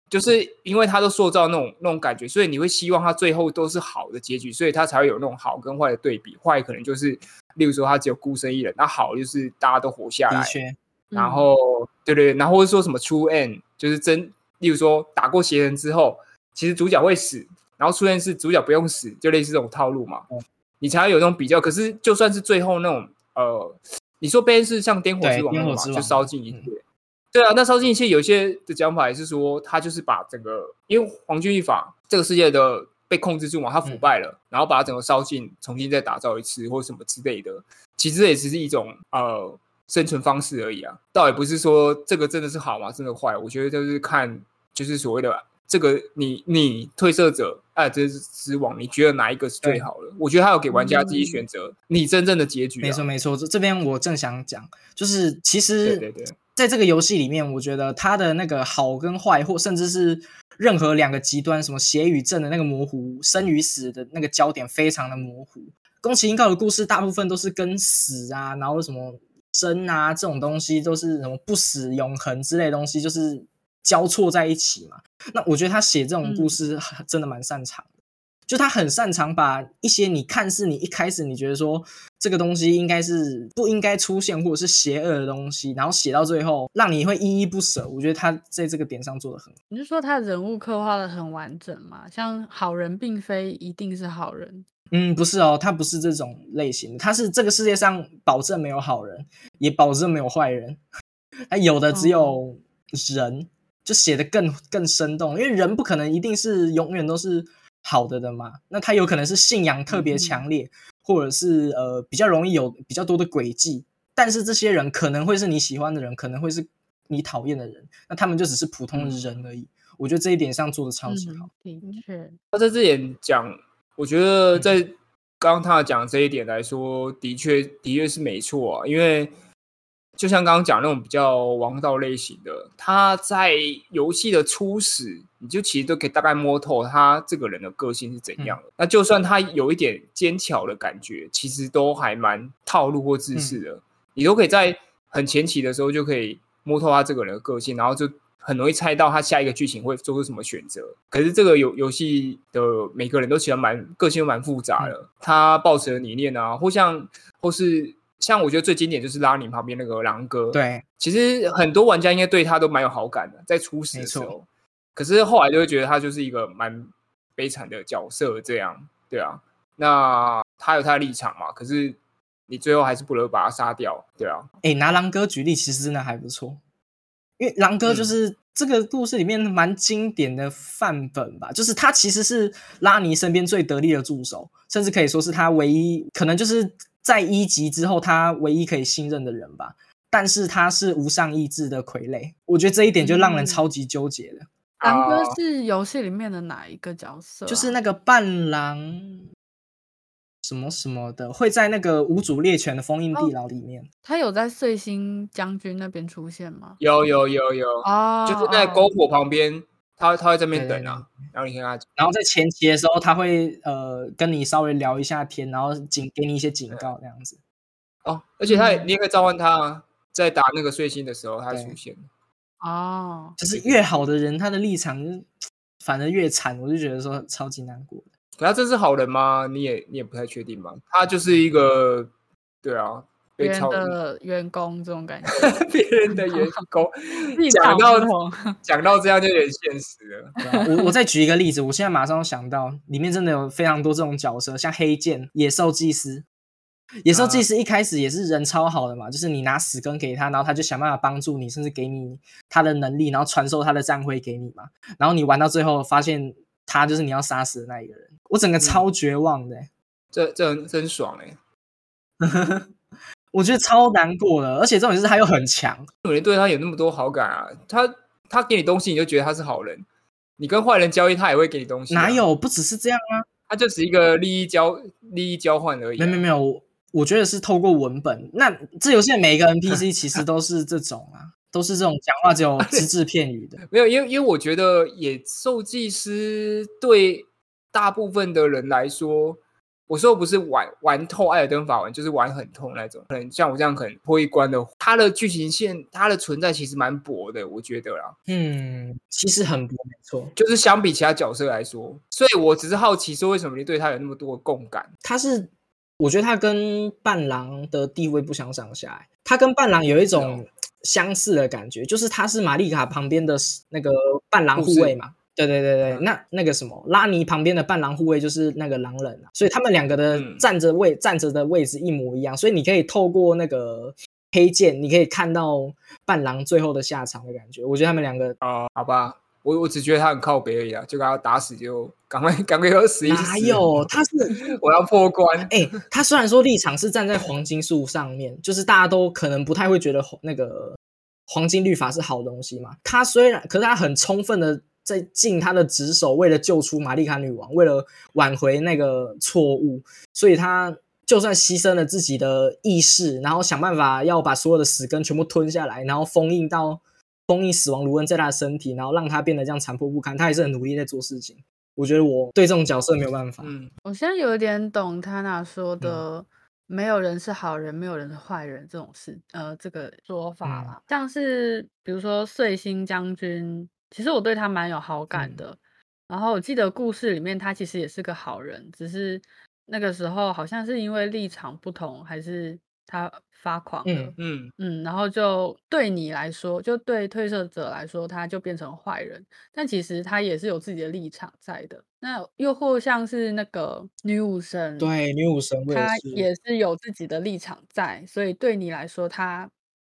就是因为它都塑造那种那种感觉，所以你会希望它最后都是好的结局，所以它才会有那种好跟坏的对比。坏可能就是，例如说他只有孤身一人，那好就是大家都活下来
的，确，
然
嗯
后对对，然后或者说什么 true end，就是真，例如说打过邪人之后，其实主角会死，然后出现是主角不用死，就类似这种套路嘛，
嗯
你才会有那种比较。可是就算是最后那种呃，你说 b 是像颠火
对
之王嘛，就烧尽一切。
嗯
对啊，那烧尽一切有些的讲法也是说，他就是把整个因为皇军一法这个世界的被控制住嘛，他腐
嗯
败了，然后把它整个烧尽，重新再打造一次或什么之类的，其实也只是一种呃生存方式而已啊，倒也不是说这个真的是好吗？真的坏？我觉得就是看就是所谓的这个你你褪色者爱之之王，你觉得哪一个是最好的？我觉得他有给玩家自己
嗯
选择你真正的结局、啊。
没错没错。这这边我正想讲，就是其实
对对对
在这个游戏里面，我觉得它的那个好跟坏，或甚至是任何两个极端，什么邪与正的那个模糊，生与死的那个焦点非常的模糊。宫崎英高的故事大部分都是跟死啊，然后什么生啊这种东西，都是什么不死永恒之类的东西，就是交错在一起嘛。那我觉得他写这种故
嗯
事真的蛮擅长的。就他很擅长把一些你看似你一开始你觉得说这个东西应该是不应该出现或者是邪恶的东西，然后写到最后让你会依依不舍。我觉得他在这个点上做的很好。
你是说他人物刻画的很完整吗？像好人并非一定是好人，
嗯，不是哦，他不是这种类型的，他是这个世界上保证没有好人，也保证没有坏人，他有的只有人，就写的更更生动，因为人不可能一定是永远都是好的的嘛，那他有可能是信仰特别强烈，或者是呃比较容易有比较多的诡计，但是这些人可能会是你喜欢的人，可能会是你讨厌的人，那他们就只是普通的人而已。我觉得这一点上做的超级好。
嗯，的。确，
那在这点讲，我觉得在刚刚他讲这一点来说，的确的确是没错啊。因为就像刚刚讲那种比较王道类型的，他在游戏的初始，你就其实都可以大概摸透他这个人的个性是怎样的。那就算他有一点奸巧的感觉，其实都还蛮套路或自私的，你都可以在很前期的时候就可以摸透他这个人的个性，然后就。很容易猜到他下一个剧情会做出什么选择。可是这个游游戏的每个人都其实蛮个性都蛮复杂的。他抱持的理念啊，或像或是像我觉得最经典就是拉尼旁边那个狼哥。
对，
其实很多玩家应该对他都蛮有好感的，在初始的时候。可是后来就会觉得他就是一个蛮悲惨的角色，这样对啊。那他有他的立场嘛？可是你最后还是不能把他杀掉，对啊。
哎，拿狼哥举例，其实真的还不错。因为狼哥就是这个故事里面蛮经典的范本吧，就是他其实是拉尼身边最得力的助手，甚至可以说是他唯一可能就是在一级之后他唯一可以信任的人吧。但是他是无上意志的傀儡，我觉得这一点就让人超级纠结了。
狼哥是游戏里面的哪一个角色？
就是那个伴郎。什么什么的会在那个无主猎犬的封印地牢里面？
他有在碎星将军那边出现吗？
有有有有哦，就是在篝火旁边，他他会在那边等啊，然后你跟他，
然后在前期的时候，他会呃跟你稍微聊一下天，然后警给你一些警告这样子。
哦，而且他也你也可以召唤他啊，在打那个碎星的时候他出现。
哦，
就是越好的人，他的立场反而越惨，我就觉得说超级难过的。
可他真是好人吗？你也你也不太确定吧。他就是一个，对啊，
别人的员工这种感觉。
别人的员 工，讲到讲到这样就有点现实了。
我我再举一个例子，我现在马上想到，里面真的有非常多这种角色，像黑剑、野兽祭司。野兽祭司一开始也是人超好的嘛，就是你拿死根给他，然后他就想办法帮助你，甚至给你他的能力，然后传授他的战徽给你嘛。然后你玩到最后发现。他就是你要杀死的那一个人，我整个超绝望的，
这这真爽哎！
我觉得超难过的，而且重点是他又很强，
你对他有那么多好感啊？他他给你东西，你就觉得他是好人；你跟坏人交易，他也会给你东西。
哪有？不只是这样啊！
他就是一个利益交利益交换而已。
没没没有，我觉得是透过文本。那这游戏每一个 NPC 其实都是这种啊。都是这种讲话只有 只字片语的，
没有，因为因为我觉得野兽祭司对大部分的人来说，我说不是玩玩透艾尔登法环，就是玩很痛那种。可能像我这样可能破一关的，它的剧情线它的存在其实蛮薄的，我觉得啦。
嗯，其实很薄，没错，
就是相比其他角色来说，所以我只是好奇说，为什么你对他有那么多的共感？
他是，我觉得他跟伴郎的地位不相上下，他跟伴郎有一种。相似的感觉，就是他是玛丽卡旁边的那个伴郎护卫嘛？对对对对，那那个什么拉尼旁边的伴郎护卫就是那个狼人啊，所以他们两个的站着位站着的位置一模一样，所以你可以透过那个黑剑，你可以看到伴郎最后的下场的感觉。我觉得他们两个
啊，好吧。我我只觉得他很靠北而已啊，就给他打死就赶快赶快要死一死。
哪有？他是
我要破关。
哎，他虽然说立场是站在黄金树上面，就是大家都可能不太会觉得那个黄金律法是好东西嘛。他虽然，可是他很充分的在尽他的职守，为了救出玛丽卡女王，为了挽回那个错误，所以他就算牺牲了自己的意识，然后想办法要把所有的死根全部吞下来，然后封印到。封印死亡卢恩在他的身体，然后让他变得这样残破不堪。他还是很努力在做事情。我觉得我对这种角色没有办法。
嗯，
我现在有点懂他那说的“没有人是好人，没有人是坏人”这种事，呃，这个说法啦。像是比如说碎星将军，其实我对他蛮有好感的。然后我记得故事里面他其实也是个好人，只是那个时候好像是因为立场不同，还是他。发狂了，嗯嗯，然后就对你来说，就对褪色者来说，他就变成坏人。但其实他也是有自己的立场在的。那又或像是那个女武神，
对女武神，
她也是有自己的立场在。所以对你来说，他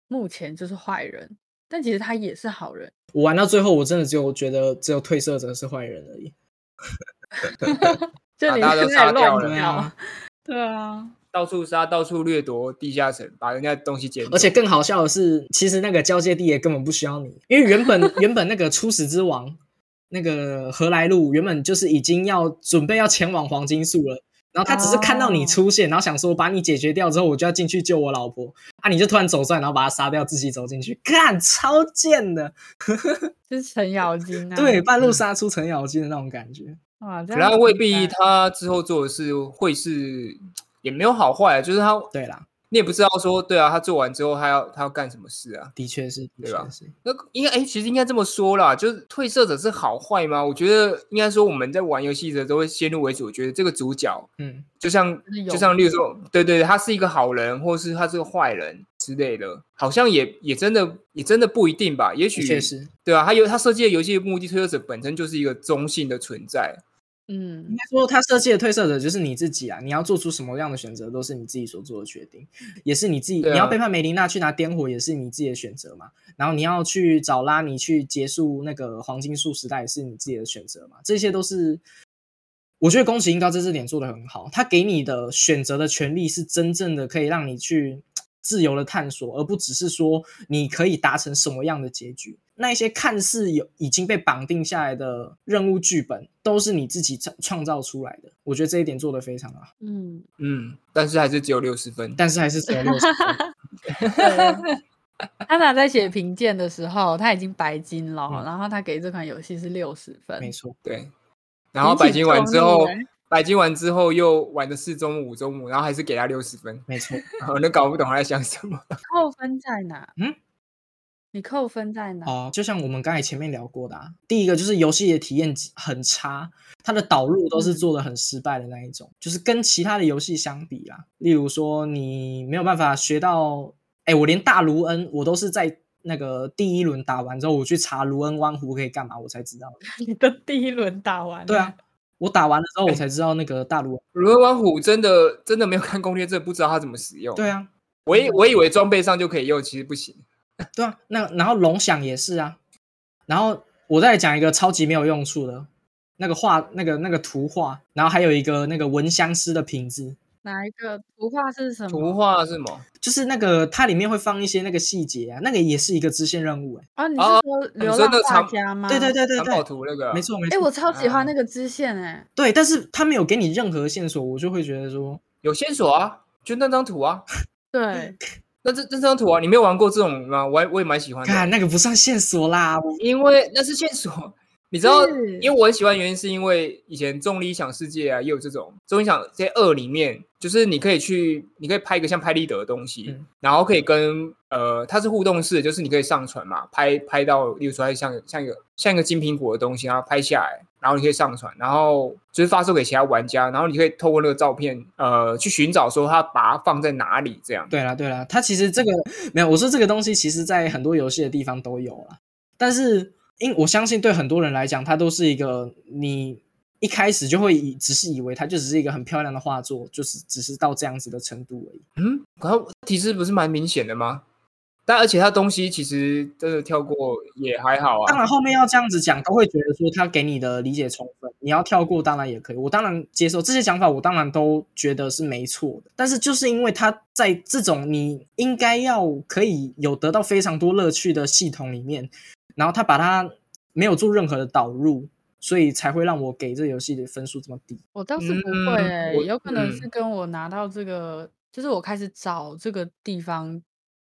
目前就是坏人，但其实他也是好人。
我玩到最后，我真的只有觉得只有褪色者是坏人而已。
就你
现在
乱掉，对啊。
到处杀，到处掠夺地下城，把人家东西捡。
而且更好笑的是，其实那个交界地也根本不需要你，因为原本原本那个初始之王那个何来路原本就是已经要准备要前往黄金树了。然后他只是看到你出现，然后想说把你解决掉之后，我就要进去救我老婆啊！你就突然走出来，然后把他杀掉，自己走进去，干超贱的，
就是程咬金啊！
对，半路杀出程咬金的那种感觉。
啊，
然后未必他之后做的事会是也没有好坏，就是他
对啦。
你也不知道说，对啊，他做完之后，他要他要干什么事啊？
的确是，
对吧？
是
那应该哎，其实应该这么说啦，就是褪色者是好坏吗？我觉得应该说我们在玩游戏的时候都会先入为主，觉得这个主角，嗯，就像就像例如说，对对，他是一个好人，或是他是个坏人之类的，好像也也真的也真的不一定吧？也许
确实，
对啊，他有他设计的游戏的目的，褪色者本身就是一个中性的存在。
嗯，应该说他设计的褪色者就是你自己啊！你要做出什么样的选择，都是你自己所做的决定，也是你自己。你要背叛梅琳娜去拿颠火，也是你自己的选择嘛。然后你要去找拉尼去结束那个黄金树时代，也是你自己的选择嘛。这些都是，我觉得宫崎英高在这点做的很好。他给你的选择的权利是真正的可以让你去自由的探索，而不只是说你可以达成什么样的结局。那些看似有已经被绑定下来的任务剧本，都是你自己创创造出来的。我觉得这一点做的非常好。
嗯嗯，但是还是只有六十分，
但是还是只有六十分。
安娜在写评鉴的时候，他已经白金了，然后他给这款游戏是六十分。
没错，
对。然后白金完之后，白金完之后又玩的四中五中五，然后还是给他六十分。
没错，
我都搞不懂他在想什么。
扣分在哪？嗯。你扣分在哪？
哦，就像我们刚才前面聊过的，啊，第一个就是游戏的体验很差，它的导入都是做的很失败的那一种，就是跟其他的游戏相比啦，例如说你没有办法学到，哎，我连大卢恩我都是在那个第一轮打完之后，我去查卢恩湾湖可以干嘛，我才知道。
你的第一轮打完？
对啊，我打完了之后，我才知道那个大卢
卢恩湾湖真的真的没有看攻略，真的不知道它怎么使用。
对啊，
我以我以为装备上就可以用，其实不行。
对啊，那然后龙响也是啊，然后我再讲一个超级没有用处的，那个画那个那个图画，然后还有一个那个闻香师的瓶子，
哪一个图画是什么？
图画是什么？
就是那个它里面会放一些那个细节啊，那个也是一个支线任务哎。
啊，你是说流浪画家吗？
对对对对对，
草图那个，
没错没错。
哎，我超喜欢那个支线哎。
对，但是他没有给你任何线索，我就会觉得说
有线索啊，就那张图啊。
对。
那这这张图啊，你没有玩过这种吗？我我也蛮喜欢的。
那个不算线索啦，
因为那是线索。你知道，因为我很喜欢原因是因为以前《重力想世界》啊，也有这种《重力想这些二》里面，就是你可以去，你可以拍一个像拍立得的东西，然后可以跟呃，它是互动式，就是你可以上传嘛，拍拍到，例如说像像一个像一个金苹果的东西，然后拍下来。然后你可以上传，然后就是发售给其他玩家，然后你可以透过那个照片，呃，去寻找说他把它放在哪里这样。
对啦对啦，它其实这个没有，我说这个东西其实在很多游戏的地方都有了，但是因我相信对很多人来讲，它都是一个你一开始就会以只是以为它就只是一个很漂亮的画作，就是只是到这样子的程度而已。
嗯，然后提示不是蛮明显的吗？但而且他东西其实真的跳过也还好啊。
当然后面要这样子讲，都会觉得说他给你的理解充分。你要跳过当然也可以，我当然接受这些讲法，我当然都觉得是没错的。但是就是因为他在这种你应该要可以有得到非常多乐趣的系统里面，然后他把它没有做任何的导入，所以才会让我给这游戏的分数这么低。
我倒是不会，有可能是跟我拿到这个，就是我开始找这个地方。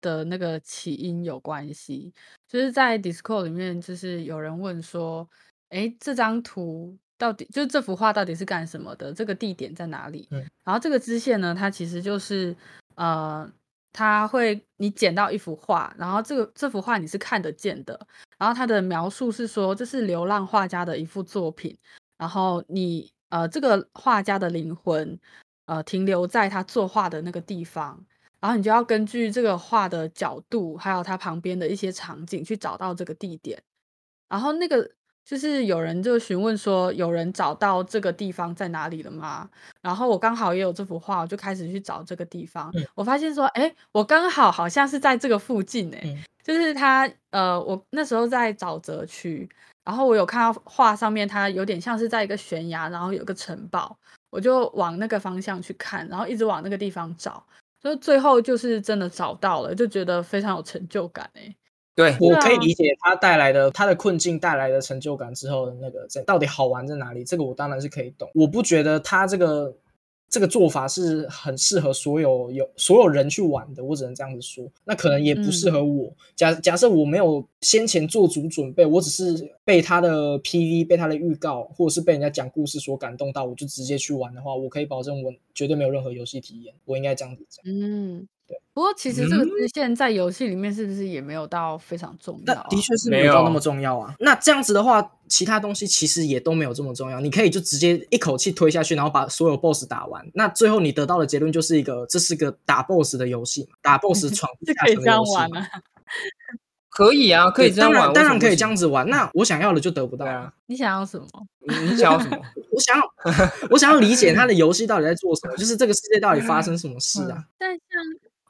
的那个起因有关系，就是在 Discord 里面，就是有人问说：“哎，这张图到底就是这幅画到底是干什么的？这个地点在哪里？”然后这个支线呢，它其实就是呃，它会你捡到一幅画，然后这个这幅画你是看得见的，然后它的描述是说这是流浪画家的一幅作品，然后你呃这个画家的灵魂呃停留在他作画的那个地方。然后你就要根据这个画的角度，还有它旁边的一些场景去找到这个地点。然后那个就是有人就询问说，有人找到这个地方在哪里了吗？然后我刚好也有这幅画，我就开始去找这个地方。我发现说，哎，我刚好好像是在这个附近，哎，就是它，呃，我那时候在沼泽区，然后我有看到画上面，它有点像是在一个悬崖，然后有个城堡。我就往那个方向去看，然后一直往那个地方找，就最后就是真的找到了，就觉得非常有成就感哎。
对，
我可以
啊
理解他带来的他的困境带来的成就感之后的那个在到底好玩在哪里，这个我当然是可以懂。我不觉得他这个这个做法是很适合所有有所有人去玩的，我只能这样子说。那可能也不适合我。假假设我没有先前做足准备，我只是被他的 PV、被他的预告，或者是被人家讲故事所感动到，我就直接去玩的话，我可以保证我绝对没有任何游戏体验。我应该这样子讲。
嗯，
对。
不过其实这个
嗯
支线在游戏里面是不是也没有到非常重要啊？
的确是
没有
到那么重要啊。那这样子的话，其他东西其实也都没有这么重要。你可以就直接一口气推下去，然后把所有 BOSS 打完。那最后你得到的结论就是一个，这是个打 BOSS 的游戏嘛，打 BOSS 闯
是可以这样
下层的游戏嘛。
玩啊。
可以啊，可以
对
这样玩，
当然当然可以这样子玩。那 我想要的就得不到
啊，
你想要什么？
你你想要什么？
我想要我想要理解他的游戏到底在做什么，就是这个世界到底发生什么事啊？
但像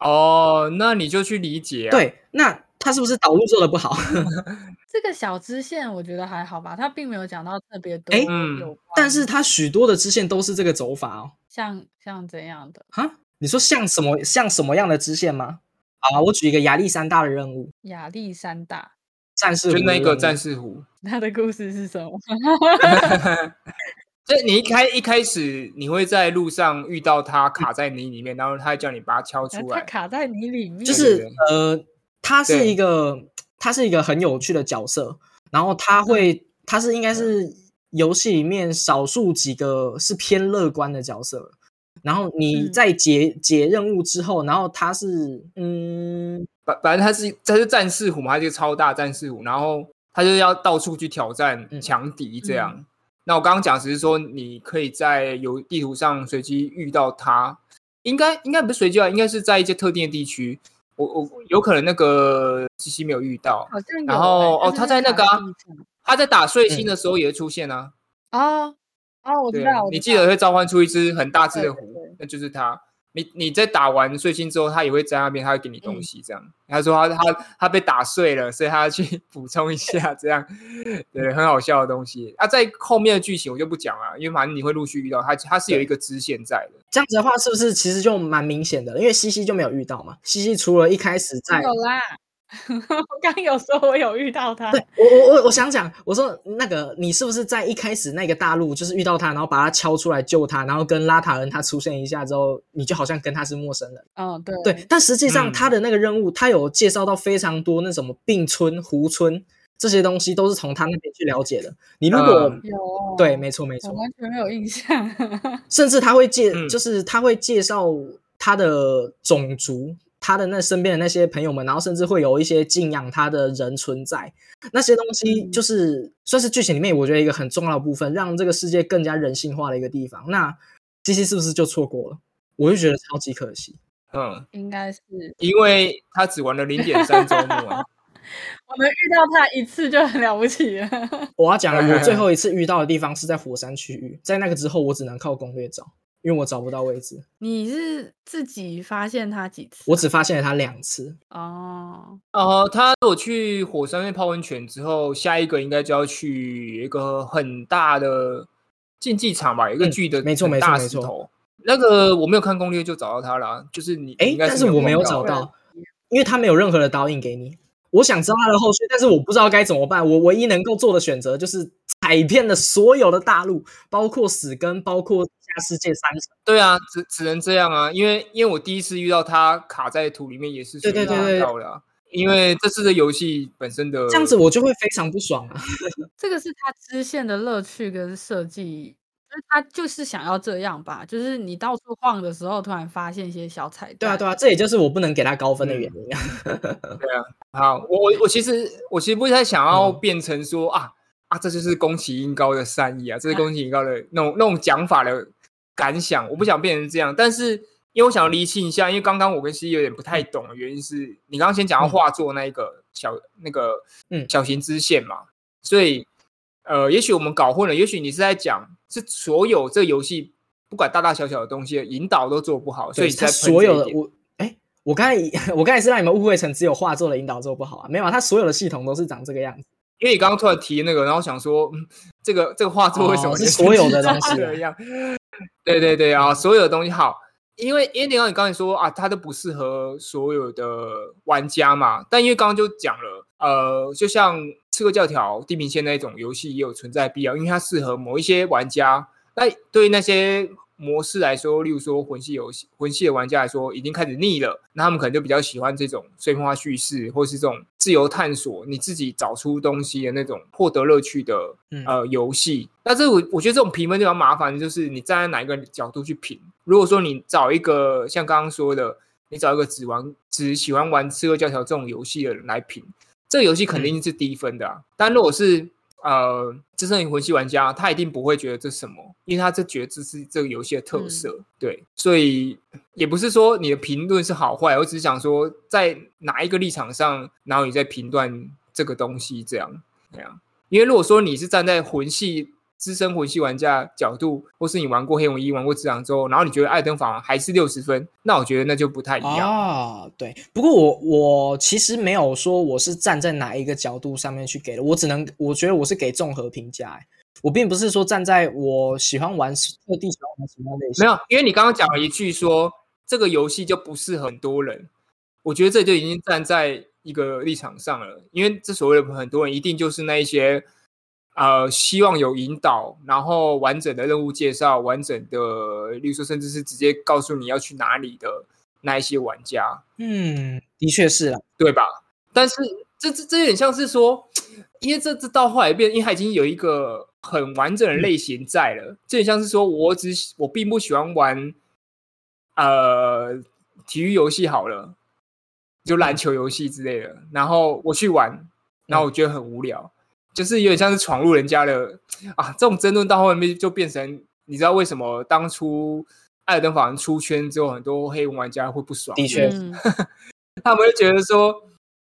哦，那你就去理解啊。，
对，那他是不是导入做的不好？
这个小支线，我觉得还好吧，他并没有讲到特别多
诶
嗯
有，
但是他许多的支线都是这个走法哦。
像像怎样的
哈，你说像什么像什么样的支线吗？好啊，我举一个亚历山大的任务，
亚历山大，
战士
就那个战士湖。
他的故事是什么？
所以你一开一开始你会在路上遇到他卡在泥里面，然后他叫你把它敲出
它
来。
卡在泥里面，
就是呃，他是一个他是一个很有趣的角色，然后他会他是应该是游戏里面少数几个是偏乐观的角色。然后你
嗯。
在解、解任务之后，然后他是嗯，
反反正他是他是战士虎嘛，他是一个超大战士虎，然后他就要到处去挑战
嗯。
强敌这样。那我刚刚讲只是说，你可以在有地图上随机遇到它，应该应该不是随机啊，应该是在一些特定的地区。我我有可能那个西西没有遇到。然后哦他在那个啊他在打碎星的时候也会出现啊。
哦哦，我知道，，
你记得会召唤出一只很大只的
对对
狐，那就是它。你你在打完碎星之后，他也会在那边，他会给你东
嗯
西，这样。他说他他他被打碎了，所以他要去 补充一下，这样，对，很好笑的东西。啊，在后面的剧情我就不讲了，因为反正你会陆续遇到他，他是有一个支线在的。
这样子的话，是不是其实就蛮明显的？因为西西就没有遇到嘛。西西除了一开始在
有啦。我 刚有说我有遇到他，
对我我我我想讲，我说那个你是不是在一开始那个大陆就是遇到他，然后把他敲出来救他，然后跟拉塔恩他出现一下之后，你就好像跟他是陌生人。
嗯，对
对，但实际上
嗯
他的那个任务，他有介绍到非常多那什么病村、湖村这些东西，都是从他那边去了解的。你如果、
嗯
有
对，没错没
我
错，
完全没有印象。
甚至他会介，
嗯
就是他会介绍他的种族，他的那身边的那些朋友们，然后甚至会有一些敬仰他的人存在。那些东西
嗯
就是、算是剧情里面我觉得一个很重要的部分，让这个世界更加人性化的一个地方。那 C C 是不是就错过了？我就觉得超级可惜。
嗯，
应该是
因为他只玩了零点三周目啊。
我们遇到他一次就很了不起了。
我要讲了，我最后一次遇到的地方是在火山区域，在那个之后我只能靠攻略找，因为我找不到位置。
你是自己发现他几次啊？
我只发现了它两次。
哦，
哦，他如果去火山面泡温泉之后，下一个应该就要去一个很大的竞技场吧，有一个
嗯
巨的
没错没错没错。
那个我没有看攻略就找到他了，就是你
哎
你应，该
但是我没有找到，因为它没有任何的导引给你。我想知道它的后续，但是我不知道该怎么办。我唯一能够做的选择就是踩遍了所有的大陆，包括死根，包括下世界三层。
对啊，只只能这样啊，因为因为我第一次遇到他卡在土里面也是
对对对对
遇到了啊，因为这次的游戏本身的
这样子我就会非常不爽啊！
这个是他支线的乐趣跟设计，就是他就是想要这样吧，就是你到处晃的时候，突然发现一些小彩蛋。
对啊，对啊，这也就是我不能给他高分的原因啊。
好，我我我其实我其实不太想要
嗯
变成说、啊啊，这就是宫崎英高的善意啊，这是宫崎英高的那种那种讲法的感想，我不想变成这样。但是因为我想要厘清一下，因为刚刚我跟西西有点不太懂的原因是，你刚刚先讲到
嗯
画作那一个小、那个
嗯
小型支线嘛，所以呃，也许我们搞混了，也许你是在讲是所有这游戏不管大大小小的东西引导都做不好，所以你才
所有的我，哎，我刚才 我刚才是让你们误会成只有画作的引导做不好啊，没有啊，它所有的系统都是长这个样子。
因为你刚刚突然提那个，然后想说，嗯，这个这个画作为什么
哦是所有的东西啊
这样？对对对啊，所有的东西好，因为因为你刚你刚才说啊，它都不适合所有的玩家嘛。但因为刚刚就讲了，呃，就像《刺客教条》《地平线》那种游戏也有存在必要，因为它适合某一些玩家。那对于那些模式来说，例如说魂系游戏、魂系的玩家来说，已经开始腻了，那他们可能就比较喜欢这种碎片化叙事，或是这种自由探索，你自己找出东西的那种获得乐趣的呃游戏。那这我我觉得这种评分就比较麻烦，就是你站在哪一个角度去评。如果说你找一个像刚刚说的，你找一个只玩只喜欢玩《刺客教条》这种游戏的人来评，这个游戏肯定是低分的。啊。但如果是呃，资深魂系玩家，他一定不会觉得这什么，因为他这觉得这是这个游戏的特色，对，所以也不是说你的评论是好坏，我只是想说在哪一个立场上，然后你在评断这个东西，这样，这样，因为如果说你是站在魂系。资深魂系玩家角度，或是你玩过黑魂一、玩过之狼之后，然后你觉得艾登法还是六十分，那我觉得那就不太一样
啊。对，不过我我其实没有说我是站在哪一个角度上面去给的，我只能我觉得我是给综合评价。我并不是说站在我喜欢玩特地喜欢玩什么类型，
没有，因为你刚刚讲了一句说这个游戏就不适合很多人，我觉得这就已经站在一个立场上了，因为这所谓的很多人一定就是那一些。呃，希望有引导，然后完整的任务介绍，完整的，例如说，甚至是直接告诉你要去哪里的那一些玩家，
嗯，的确是啊，
对吧？但是这这这有点像是说，因为这这到后来变，因为它已经有一个很完整的类型在了，这点像是说我只我并不喜欢玩呃体育游戏好了，就篮球游戏之类的，然后我去玩，然后我觉得很无聊。就是有点像是闯入人家的啊，这种争论到后面就变成，你知道为什么当初艾尔登法环出圈之后，很多黑魂玩家会不爽？
的确，
他们会觉得说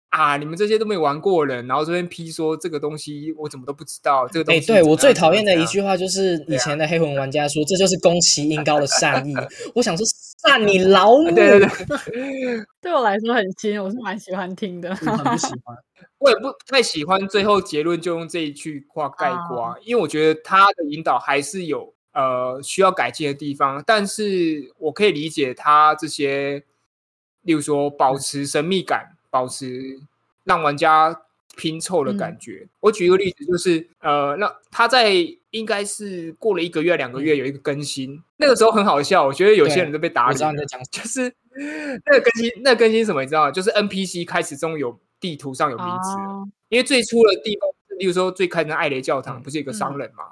啊，你们这些都没玩过人，然后这边批说这个东西我怎么都不知道。这个东西，
对我最讨厌的一句话就是以前的黑魂玩家说，这就是宫崎英高的善意。我想说，善你老母！
对对对，
对我来说很亲，我是蛮喜欢听的。
很不喜欢。
我也不太喜欢最后结论就用这一句话概括，因为我觉得他的引导还是有呃需要改进的地方。但是我可以理解他这些，例如说保持神秘感，保持让玩家拼凑的感觉。我举一个例子，就是呃，那他在应该是过了一个月、两个月有一个更新，那个时候很好笑，我觉得有些人都被打脸。就是 那个更新，那个更新什么你知道吗？就是 NPC 开始中有。地图上有名字，因为最初的地方，例如说最开的艾雷教堂，不是一个商人嘛？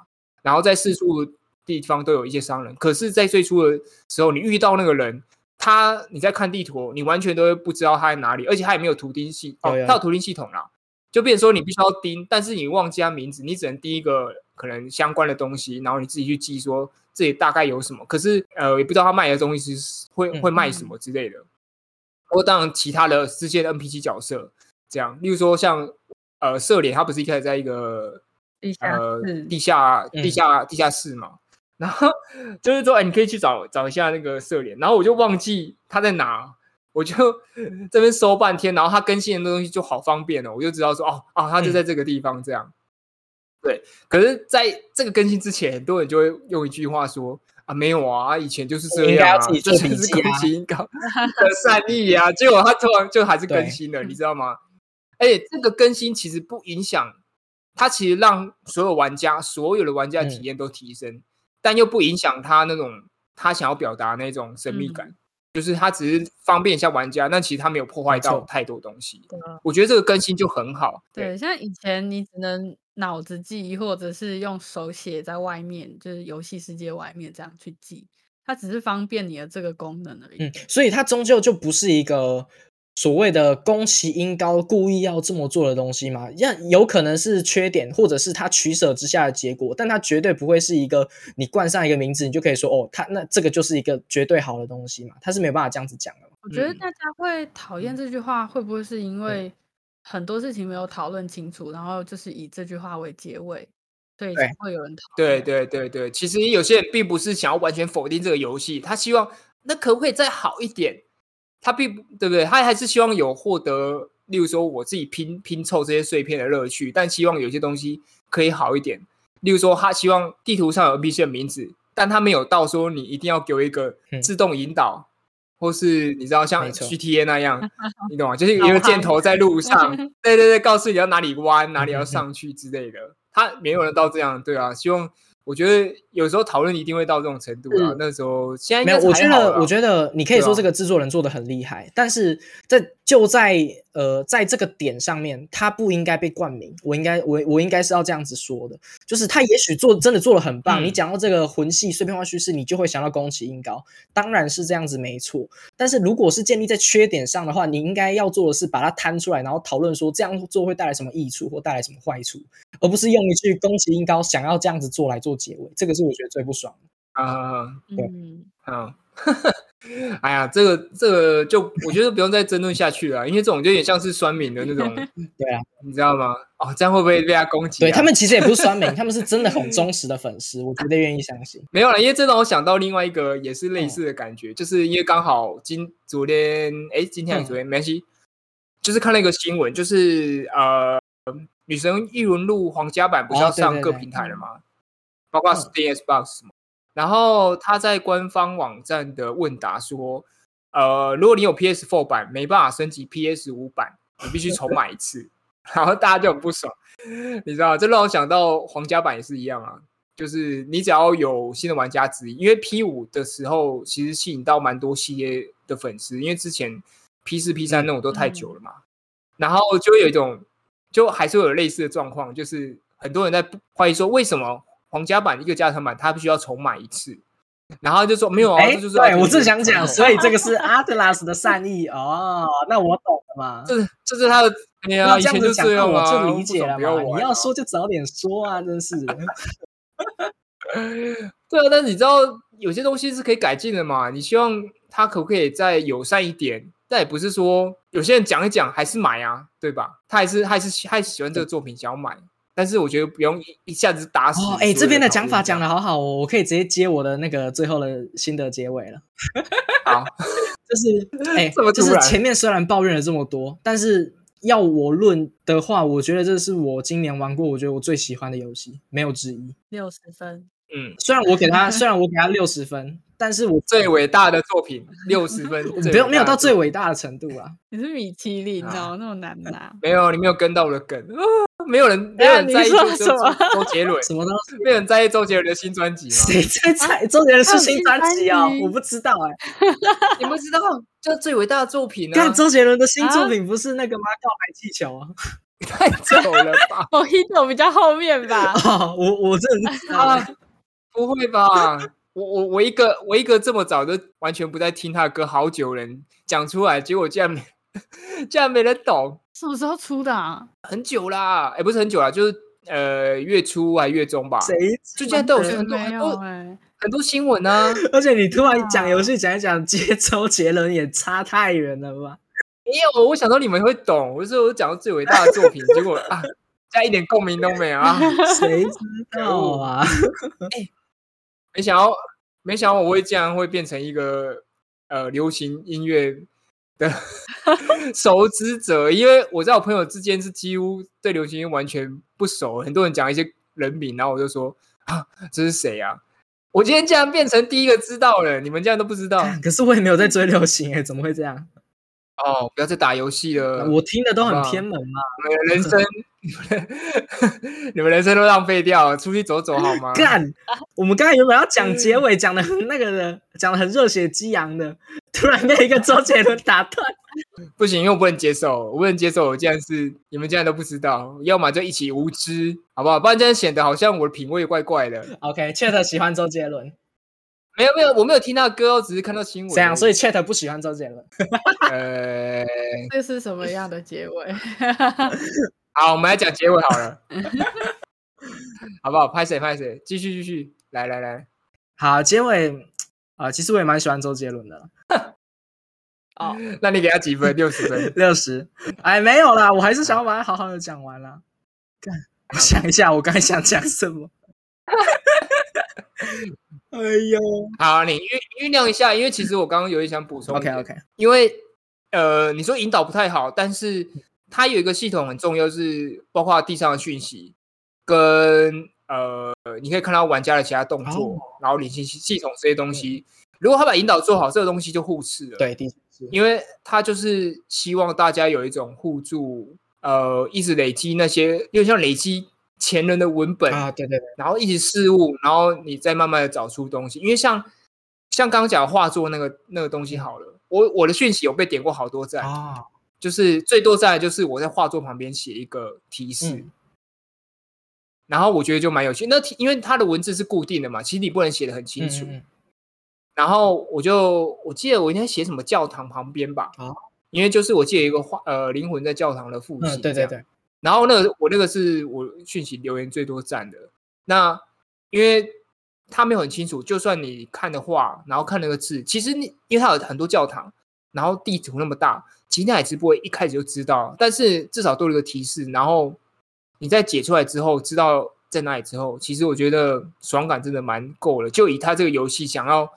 然后在四处地方都有一些商人，可是，在最初的时候，你遇到那个人，他你在看地图，你完全都不知道他在哪里，而且他也没有图钉系哦，他有图钉系统啦，就变成说你必须要钉，但是你忘记他名字，你只能钉一个可能相关的东西，然后你自己去记说这里大概有什么，可是呃，也不知道他卖的东西是会会卖什么之类的。或当然其他的世界的 NPC 角色。这样，例如说像呃，社联，他不是一开始在一个呃地下地下地下室嘛？然后 就是说，哎，你可以去找找一下那个社联。然后我就忘记他在哪，我就 这边搜半天。然后他更新的东西就好方便了，我就知道说，哦哦，他就在这个地方。这样，对。可是在这个更新之前，很多人就会用一句话说啊，没有啊，以前就是这样啊，这才是更新高 的善意啊。结果他突然就还是更新了，你知道吗？而且这个更新其实不影响，它其实让所有玩家所有的玩家体验都提升，但又不影响他那种他想要表达那种神秘感，就是他只是方便一下玩家，但其实他没有破坏到太多东西。我觉得这个更新就很好。
对，像以前你只能脑子记，或者是用手写在外面，就是游戏世界外面这样去记，它只是方便你的这个功能而已。
嗯，所以它终究就不是一个。所谓的宫崎英高故意要这么做的东西吗？要有可能是缺点，或者是他取舍之下的结果，但他绝对不会是一个你冠上一个名字，你就可以说哦，他那这个就是一个绝对好的东西嘛？他是没有办法这样子讲的。
我觉得大家会讨厌这句话，会不会是因为很多事情没有讨论清楚，然后就是以这句话为结尾，对才会有人讨
对对对对，其实有些人并不是想要完全否定这个游戏，他希望那可不可以再好一点？他并不对不对？他还是希望有获得，例如说我自己拼拼凑这些碎片的乐趣，但希望有些东西可以好一点。例如说，他希望地图上有 NPC 的名字，但他没有到说你一定要给我一个
嗯
自动引导，或是你知道像 GTA 那样，你懂吗？就是一个箭头在路上，对对对，告诉你要哪里弯，哪里要上去之类的。他没有人到这样，对啊。希望我觉得有时候讨论一定会到这种程度啊
嗯。
那时候现在
没有，我觉得，我觉得你可以说这个制作人做的很厉害，但是在就在呃在这个点上面，他不应该被冠名。我应该我我应该是要这样子说的，就是他也许做真的做的很棒。
嗯
你讲到这个魂系碎片化叙事，你就会想到宫崎英高，当然是这样子没错。但是如果是建立在缺点上的话，你应该要做的是把它摊出来，然后讨论说这样做会带来什么益处或带来什么坏处，而不是用一句宫崎英高想要这样子做来做结尾，这个是我觉得最不爽的。
啊。
对
嗯，
嗯，哎呀，这个这个就我觉得不用再争论下去了，因为这种就有点像是酸民的那种，
对啊，
你知道吗？哦，这样会不会被他攻击、啊？
对他们其实也不是酸民，他们是真的很忠实的粉丝，我绝对愿意相信。
没有了，因为这让我想到另外一个也是
嗯
类似的感觉，就是因为刚好今昨天哎，今天还是昨天、没关系，就是看了一个新闻，就是呃，女神异闻录皇家版不是
哦
要上各平台了吗？包括
嗯
Steam、Xbox 什么。然后他在官方网站的问答说，呃，如果你有 PS4 版没办法升级 PS5 版，你必须重买一次。然后大家就很不爽，你知道，这让我想到皇家版也是一样啊，就是你只要有新的玩家之一，因为 P 五的时候其实吸引到蛮多系列的粉丝，因为之前 P 四、P 三那种都太久了嘛，然后就会有一种，就还是会有类似的状况，就是很多人在怀疑说，为什么皇家版一个加长版他必须要重买一次，然后就说没有啊，
哎，
这就是
对我正
正
想讲，所以这个是 Atlas 的善意哦，那我懂了嘛。
这这是他的，哎以前就
这样我就理解了嘛。你要
啊
说就早点说啊，真是的。
对啊，但是你知道有些东西是可以改进的嘛？你希望他可不可以再友善一点？但也不是说有些人讲一讲还是买啊，对吧？他还是还是还是喜欢这个作品，想要买。但是我觉得不用一一下子打死。
哦，哎，这边的讲法讲
的
的好好哦，我可以直接接我的那个最后的心的结尾了。
好，
就是哎
这么，
就是前面虽然抱怨了这么多，但是要我论的话，我觉得这是我今年玩过我觉得我最喜欢的游戏，没有之一。
六十分，
嗯，
虽然我给他，虽然我给他六十分，但是我
最伟大的作品六十分，
没有没有到最
伟
伟大的程度啊。
你是米其林
啊
哦，那么难拿。
没有你没有跟到我的梗啊！没有人没有人在意周
什么
周杰伦，
什么东西？
没有人在意周杰伦的新专辑吗？
谁在猜周杰伦是新专辑哦
还有新专？辑
我不知道哎、
你不知道，就最伟大的作品呢、
看周杰伦的新作
啊
品不是那个吗？告白气球啊！
太久了吧？
我 h i t 比较后面吧。
哦，我我真的不知道欸、
啊，不会吧？我我我一个我一个这么早就完全不再听他的歌，好久人讲出来，结果竟然没 竟然没人懂，
什么时候出的啊？
很久啦，哎、不是很久啦，就是呃月初还月中吧，
谁？
就现在都有很多很多
有哎，
很多新闻啊，
而且你突然讲
啊
游戏讲一讲，接周杰伦也差太远了吧？
没有，我想到你们会懂，我说我讲到最伟大的作品，结果啊，现在一点共鸣都没有啊，
谁知道啊？
没想到没想到我会竟然会变成一个呃流行音乐的 熟知者，因为我在我朋友之间是几乎对流行音乐完全不熟，很多人讲一些人名，然后我就说啊，这是谁啊？我今天竟然变成第一个知道了，你们竟然都不知道
可是我也没有在追流行哎、怎么会这样？
哦！不要再打游戏了，
我听的都很偏门嘛。
你们人生，你们人生都浪费掉了，出去走走好吗？
干！我们刚才原本要讲结尾，讲的很那个的，讲的很热血激昂的，突然被一个周杰伦打断。
不行，因为我不能接受，我不能接受，我竟然是你们竟然都不知道，要么就一起无知，好不好？不然这样显得好像我的品味怪怪的。
OK，Chat、喜欢周杰伦，
没有没有，我没有听到歌我，只是看到新闻。
这样，所以 Chat 不喜欢周杰伦。
呃，
这是什么样的结尾？
好，我们来讲结尾好了，好不好？拍谁拍谁，继续继续，来来来，
好，结尾啊、其实我也蛮喜欢周杰伦的，
哦，
那你给他几分？六十分。
六十。哎，没有啦，我还是想要把它好好的讲完啦。干，我想一下，我刚才想讲什么。哎呦
好，你酝酝酿一下，因为其实我刚刚有一想补充
，OK OK，
因为呃，你说引导不太好，但是它有一个系统很重要，是包括地上的讯息跟呃，你可以看到玩家的其他动作，
哦
然后领信系系统这些东西。如果他把引导做好，这个东西就互斥了。，
对。
因为他就是希望大家有一种互助，呃，一直累积那些，因为像累积前人的文本，
啊，对对对，
然后一起事物，然后你再慢慢的找出东西。因为像像刚刚讲的画作那个那个东西好了，我我的讯息有被点过好多赞，
啊，
就是最多赞的就是我在画作旁边写一个提示。
嗯
然后我觉得就蛮有趣，那题因为它的文字是固定的嘛，其实你不能写的很清楚。然后我就我记得我应该写什么教堂旁边吧，
啊
因为就是我记得一个画呃灵魂在教堂的附近、
嗯，对对。对，
然后那个我那个是我讯息留言最多赞的。那因为他没有很清楚，就算你看的话，然后看那个字，其实你因为它有很多教堂，然后地图那么大，其实那海直播一开始就知道，但是至少多了一个提示，然后你在解出来之后，知道在哪里之后，其实我觉得爽感真的蛮够了。就以他这个游戏想要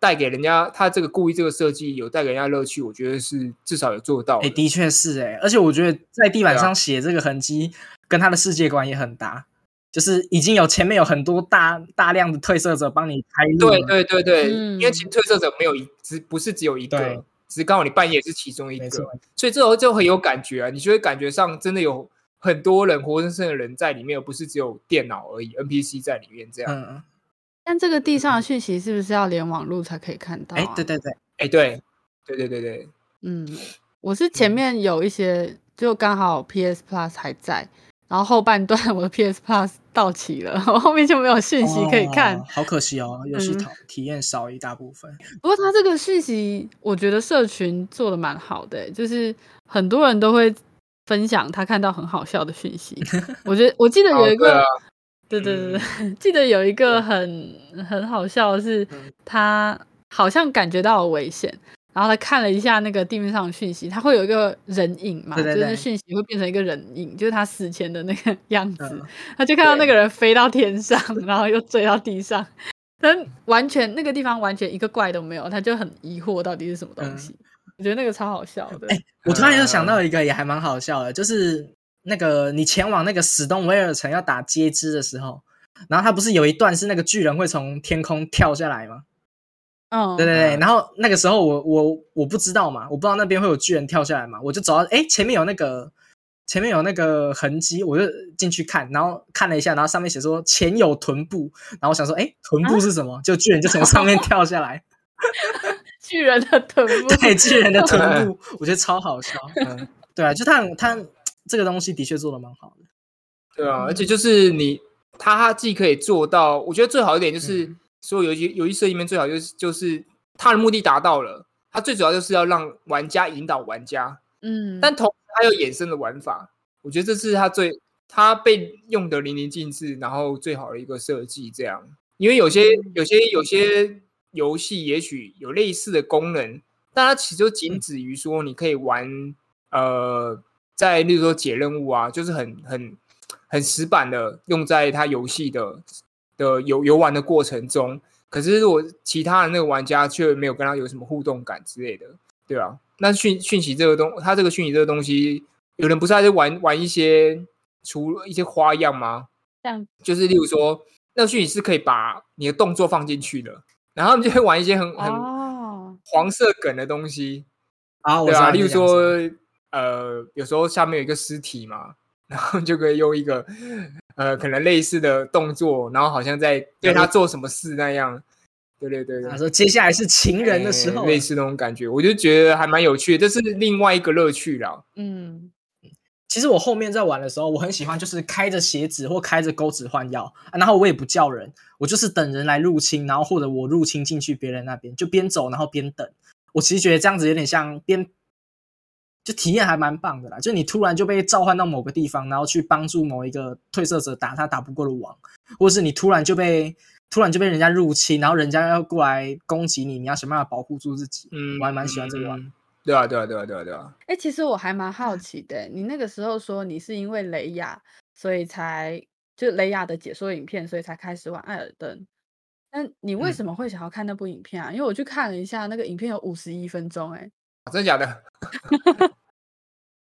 带给人家，他这个故意这个设计有带给人家乐趣，我觉得是至少有做到的。
哎，的确是哎，而且我觉得在地板上写这个痕迹，跟他的世界观也很搭，就是已经有前面有很多大大量的褪色者帮你开路
对
了，
对对对，因为
嗯
其实褪色者没有一，只不是只有一
对。
个，只是刚好你扮演是其中一个，所以这时候就很有感觉啊，你就会感觉上真的有很多人活生生的人在里面，而不是只有电脑而已，NPC 在里面这样。
嗯，
但这个地上的讯息是不是要连网络才可以看到、啊？
哎，对对对，
哎，对，对对对对，
嗯，我是前面有一些，就刚好 PS Plus 还在，然后后半段我的 PS Plus 到期了，我后面就没有讯息可以看。
哦好可惜哦，游戏
嗯
体体验少一大部分。
不过它这个讯息，我觉得社群做的蛮好的欸、就是很多人都会分享他看到很好笑的讯息。我觉得我记得有一个，
哦对啊
对对 记得有一个很很好笑的是
嗯，
他好像感觉到了危险，然后他看了一下那个地面上的讯息，他会有一个人影嘛，
对对对
就是讯息会变成一个人影，就是他死前的那个样子，
嗯。
他就看到那
对
个人飞到天上，然后又坠到地上，但完全那个地方完全一个怪都没有，他就很疑惑到底是什么东西。我觉得那个超好笑的。
哎我突然又想到一个也还蛮好笑的，就是那个你前往那个史东威尔城要打接枝的时候，然后他不是有一段是那个巨人会从天空跳下来吗？
哦，
对对对，
嗯
然后那个时候我我我不知道嘛，我不知道那边会有巨人跳下来嘛，我就走到哎前面有那个前面有那个痕迹，我就进去看，然后看了一下，然后上面写说前有臀部，然后我想说哎臀部是什么？就巨人就从上面 跳下来，
巨人的臀 部，
对巨人的臀部，我觉得超好笑。嗯，对啊，就他他这个东西的确做的蛮好的。
对啊，而且就是你，它既可以做到，我觉得最好一点就是
嗯。
所有游戏游戏设计里面最好就是就是它的目的达到了，它最主要就是要让玩家引导玩家，
嗯，
但同时它有衍生的玩法，我觉得这是它最它被用的淋漓尽致，然后最好的一个设计。这样，因为有些有些有些游戏也许有类似的功能，但它其实就仅止于说你可以玩呃，在例如说解任务啊，就是很很很死板的用在他游戏的的游游玩的过程中。可是如果其他的那个玩家却没有跟他有什么互动感之类的，对啊，那讯讯息这个东，他这个讯息这个东西，有人不是还在玩玩一些除了一些花样吗？
像
就是例如说，那个讯息是可以把你的动作放进去的，然后他们就会玩一些很很
哦，
黄色梗的东西，
啊，我
对啊，例如说，呃，有时候下面有一个尸体嘛，然后就可以用一个呃可能类似的动作，然后好像在对他做什么事那样。对对对对
他，说接下来是情人的时候，
哎类似那种感觉，我就觉得还蛮有趣的，这是另外一个乐趣啦。
嗯，
其实我后面在玩的时候，我很喜欢就是开着鞋子或开着钩子换药、啊然后我也不叫人，我就是等人来入侵，然后或者我入侵进去别人那边，就边走然后边等。我其实觉得这样子有点像边，就体验还蛮棒的啦。就你突然就被召唤到某个地方，然后去帮助某一个褪色者打他打不过的王，或者是你突然就被突然就被人家入侵，然后人家要过来攻击你，你要想办法保护住自己。
嗯，
我还蛮喜欢这个玩
嗯对啊，对啊，对啊，对啊，对啊。
哎、其实我还蛮好奇的，你那个时候说你是因为雷亚，所以才就雷亚的解说影片，所以才开始玩艾尔登。那你为
嗯
什么会想要看那部影片啊？因为我去看了一下，那个影片有五十一分钟，哎，
真的假的？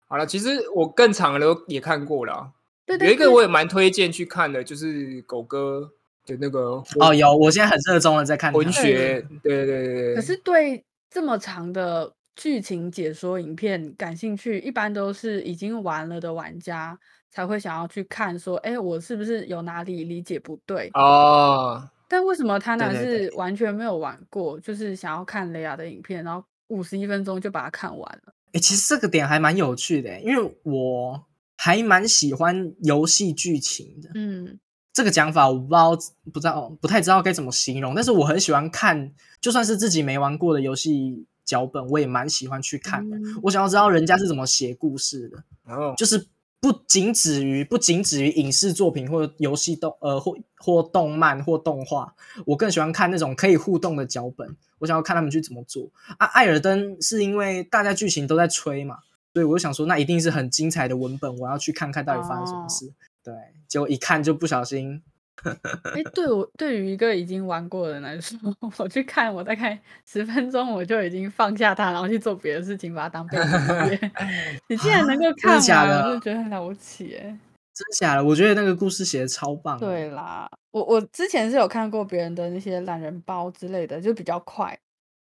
好了，其实我更长的都也看过了啊，
对对对
有一个我也蛮推荐去看的，就是狗哥的那个
哦，有，我现在很热衷的在看
文学，对对对。
可是对这么长的剧情解说影片感兴趣，一般都是已经玩了的玩家才会想要去看，说，哎，我是不是有哪里理解不对？
哦，
但为什么他呢
对对
是完全没有玩过，就是想要看雷亚的影片，然后五十一分钟就把它看完了？
哎，其实这个点还蛮有趣的，因为我还蛮喜欢游戏剧情的。
嗯
这个讲法我不知道，不知道，不太知道该怎么形容。但是我很喜欢看，就算是自己没玩过的游戏脚本，我也蛮喜欢去看的。
嗯
我想要知道人家是怎么写故事的，
然后
就是不仅止于不仅止于影视作品或游戏动呃或或动漫或动画，我更喜欢看那种可以互动的脚本。我想要看他们去怎么做啊。艾尔登是因为大家剧情都在吹嘛，所以我就想说，那一定是很精彩的文本，我要去看看到底发生什么事。对，结果一看就不小心
哎，对我对于一个已经玩过的人来说，我去看，我大概十分钟我就已经放下它，然后去做别的事情，把它当背景音乐。你竟然能够 看完，我就觉得很了不起哎。
真假的，我觉得那个故事写的超棒。，
对啦，我我之前是有看过别人的那些懒人包之类的，就比较快，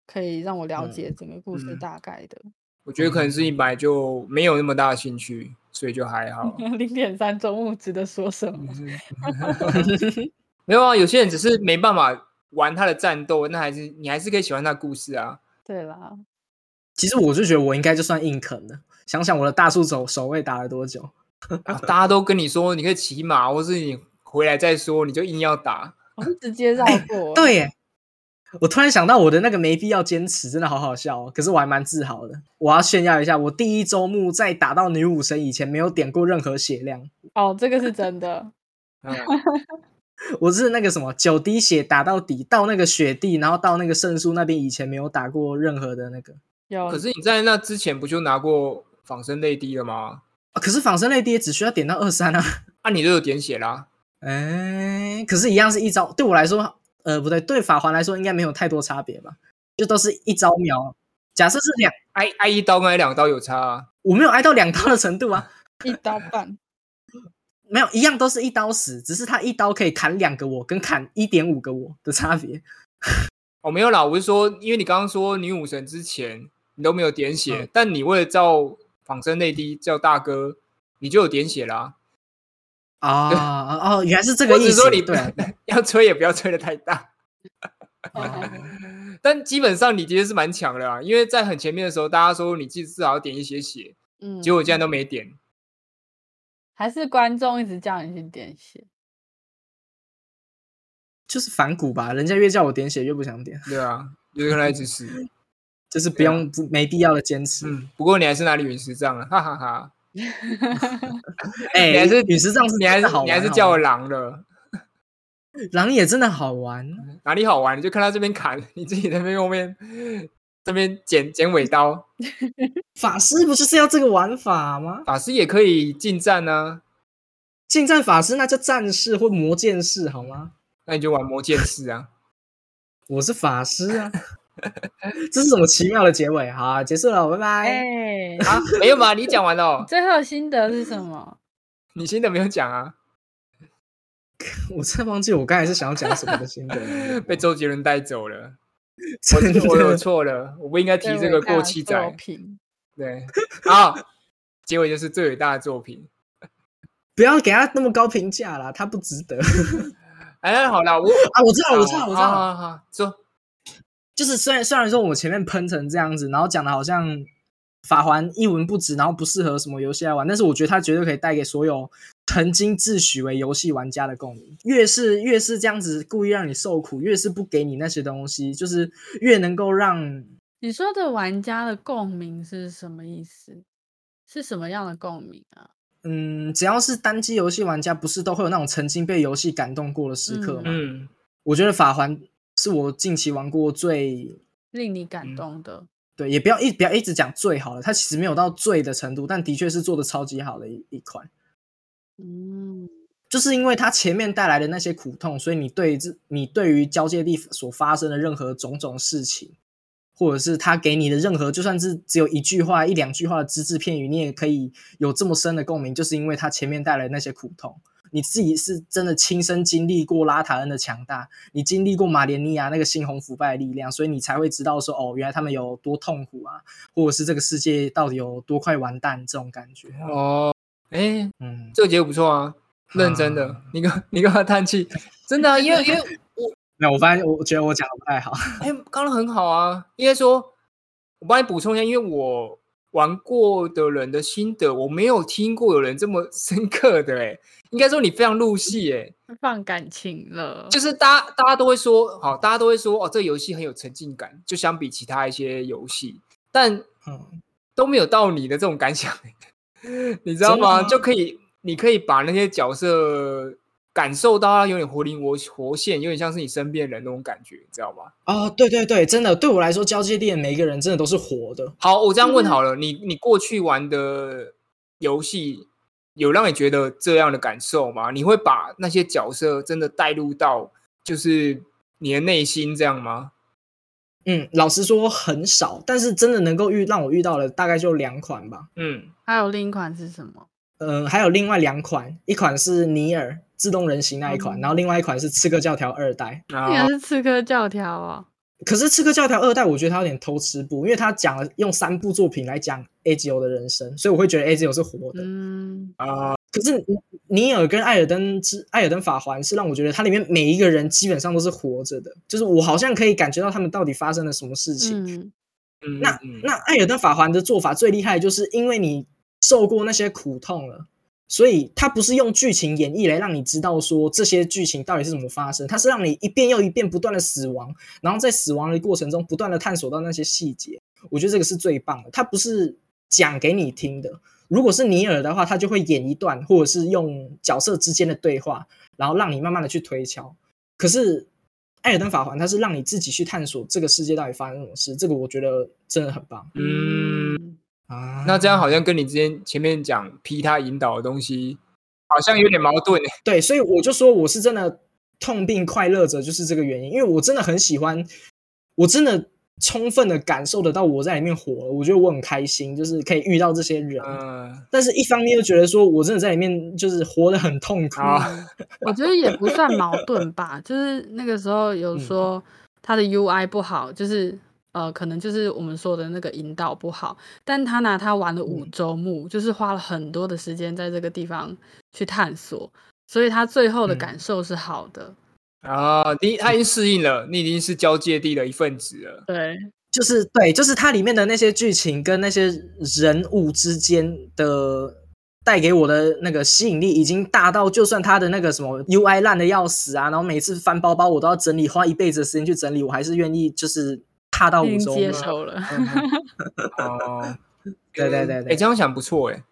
可以让我了解整个故事
嗯
大概的。
我觉得可能是你本来就没有那么大的兴趣，所以就还 好。
零点三中午值得说什么？
没有啊，有些人只是没办法玩他的战斗，那还是你还是可以喜欢他的故事啊。
对啦，
其实我就觉得我应该就算硬啃了。想想我的大树守守卫打了多久，
啊大家都跟你说你可以骑马，或是你回来再说，你就硬要打。
我是直接绕 过。
对耶，我突然想到我的那个没必要坚持，真的好好笑哦。可是我还蛮自豪的，我要炫耀一下，我第一周目在打到女武神以前没有点过任何血量，
哦，这个是真的。
嗯，
我是那个什么九滴血打到底，到那个雪地，然后到那个圣树那边以前没有打过任何的那个。
有，
可是你在那之前不就拿过仿生泪滴了吗？
啊可是仿生类跌只需要点到二三啊，
啊，你都有点血啦。
哎，可是，一样是一招。对我来说，呃，不对，对法环来说应该没有太多差别吧？就都是一招秒。假设是两，
挨挨一刀跟挨两刀有差啊。
我没有挨到两刀的程度啊，
一刀半。
没有，一样都是一刀死，只是他一刀可以砍两个我，跟砍一点五个我的差别。
哦，没有啦，我是说，因为你刚刚说女武神之前你都没有点血，
嗯
但你为了照仿生内滴叫大哥，你就有点血啦。
啊哦，原来是这个意思。
我只是说你
对啊，
要吹也不要吹的太大。
哦
但基本上你的确是蛮强的啊，因为在很前面的时候，大家说你至少要点一些血，
嗯，
结果竟然都没点。
还是观众一直叫你去点血。
就是反骨吧，人家越叫我点血越不想点，
对啊，就是跟他一直死。
就是不用不没必要的坚持。
嗯，不过你还是拿李陨石杖了，哈哈哈。
哎，
你还是
陨石杖是
你还是
好
你还是叫我狼了，
狼也真的好玩。
哪里好玩？你就看他这边砍，你自己在那边后面这边剪剪尾刀。
法师不就是要这个玩法吗？
法师也可以近战呢、
近战法师那叫战士或魔剑士好吗？
那你就玩魔剑士啊。
我是法师啊，这是什么奇妙的结尾？好啊，结束了，拜拜。
哎，
啊，没有吧？你讲完了哦，
最后心得是什么？
你心得没有讲啊？
我真的忘记我刚才是想要讲什么的心得，
被周杰伦带走了，
真的
我有错了，我不应该提这个过气
最伟大的作
仔。
品。
对，好，结尾就是最伟大的作品。
不要给他那么高评价啦，他不值得
哎，好了，我
啊！我知道，我知道，我知道，
好好好，说
就是虽然虽然说我前面喷成这样子，然后讲的好像法环一文不值，然后不适合什么游戏来玩，但是我觉得它绝对可以带给所有曾经自诩为游戏玩家的共鸣。越是越是这样子故意让你受苦，越是不给你那些东西，就是越能够让
你说的玩家的共鸣是什么意思？是什么样的共鸣啊？
嗯，只要是单机游戏玩家，不是都会有那种曾经被游戏感动过的时刻吗？
嗯，
我觉得法环是我近期玩过最
令你感
嗯
动的？
对，也不要一不要一直讲最好了，它其实没有到最的程度，但的确是做的超级好的一一款。
嗯，
就是因为它前面带来的那些苦痛，所以你对这你对于交界地所发生的任何种种事情，或者是他给你的任何，就算是只有一句话、一两句话的只字片语，你也可以有这么深的共鸣，就是因为它前面带来那些苦痛。你自己是真的亲身经历过拉塔恩的强大，你经历过马连尼亚那个猩红腐败的力量，所以你才会知道说，哦，原来他们有多痛苦啊，或者是这个世界到底有多快完蛋这种感觉。
哦，哎，
嗯，
这个结果不错啊，认真的，你干你干嘛叹气？真的啊，因为因为我
没有，我发现我觉得我讲的不太好。
哎，刚刚很好啊，应该说，我帮你补充一下，因为我玩过的人的心得，我没有听过有人这么深刻的，哎。应该说你非常入戏哎，
放感情了，
就是大家大家都会说，好，大家都会说哦，这个游戏很有沉浸感，就相比其他一些游戏，但嗯都没有到你的这种感想，你知道吗？就可以，你可以把那些角色感受到他有点活灵活活现，有点像是你身边人那种感觉，知道吗？
哦，对对对，真的对我来说，交界店每一个人真的都是活的。
好，我这样问好了，你你过去玩的游戏。有让你觉得这样的感受吗？你会把那些角色真的带入到就是你的内心这样吗？
嗯，老实说很少，但是真的能够遇让我遇到的大概就两款吧。
嗯，
还有另一款是什么？
嗯，还有另外两款，一款是尼尔自动人形那一款，然后另外一款是刺客教条二代。
竟然是刺客教条啊！
可是《刺客教条二代》，我觉得他有点偷吃步，因为他讲了用三部作品来讲 A G O 的人生，所以我会觉得 A G O 是活的。
嗯
啊，
可是尼尔跟艾尔登之艾尔登法环是让我觉得它里面每一个人基本上都是活着的，就是我好像可以感觉到他们到底发生了什么事情。
嗯，
那那艾尔登法环的做法最厉害，就是因为你受过那些苦痛了。所以他不是用剧情演绎来让你知道说这些剧情到底是怎么发生，他是让你一遍又一遍不断的死亡，然后在死亡的过程中不断的探索到那些细节。我觉得这个是最棒的。他不是讲给你听的。如果是尼尔的话，他就会演一段，或者是用角色之间的对话，然后让你慢慢的去推敲。可是艾尔登法环，它是让你自己去探索这个世界到底发生什么事。这个我觉得真的很棒。
嗯。啊，那这样好像跟你之前前面讲批他引导的东西，好像有点矛盾。
对，所以我就说我是真的痛并快乐着，就是这个原因。因为我真的很喜欢，我真的充分的感受得到我在里面活了。我觉得我很开心，就是可以遇到这些人。嗯，但是一方面又觉得说我真的在里面就是活得很痛苦。
我觉得也不算矛盾吧，就是那个时候有说他的 UI 不好，就是。呃，可能就是我们说的那个引导不好，但他拿他玩了五周目，就是花了很多的时间在这个地方去探索，所以他最后的感受是好的
啊。你他已经适应了，你已经是交界地的一份子了。
对，
就是对，就是它里面的那些剧情跟那些人物之间的带给我的那个吸引力，已经大到就算他的那个什么 UI 烂的要死啊，然后每次翻包包我都要整理，花一辈子的时间去整理，我还是愿意就是。踏到五周
接受了，
哦，
对对对对，哎，
这样想不错哎，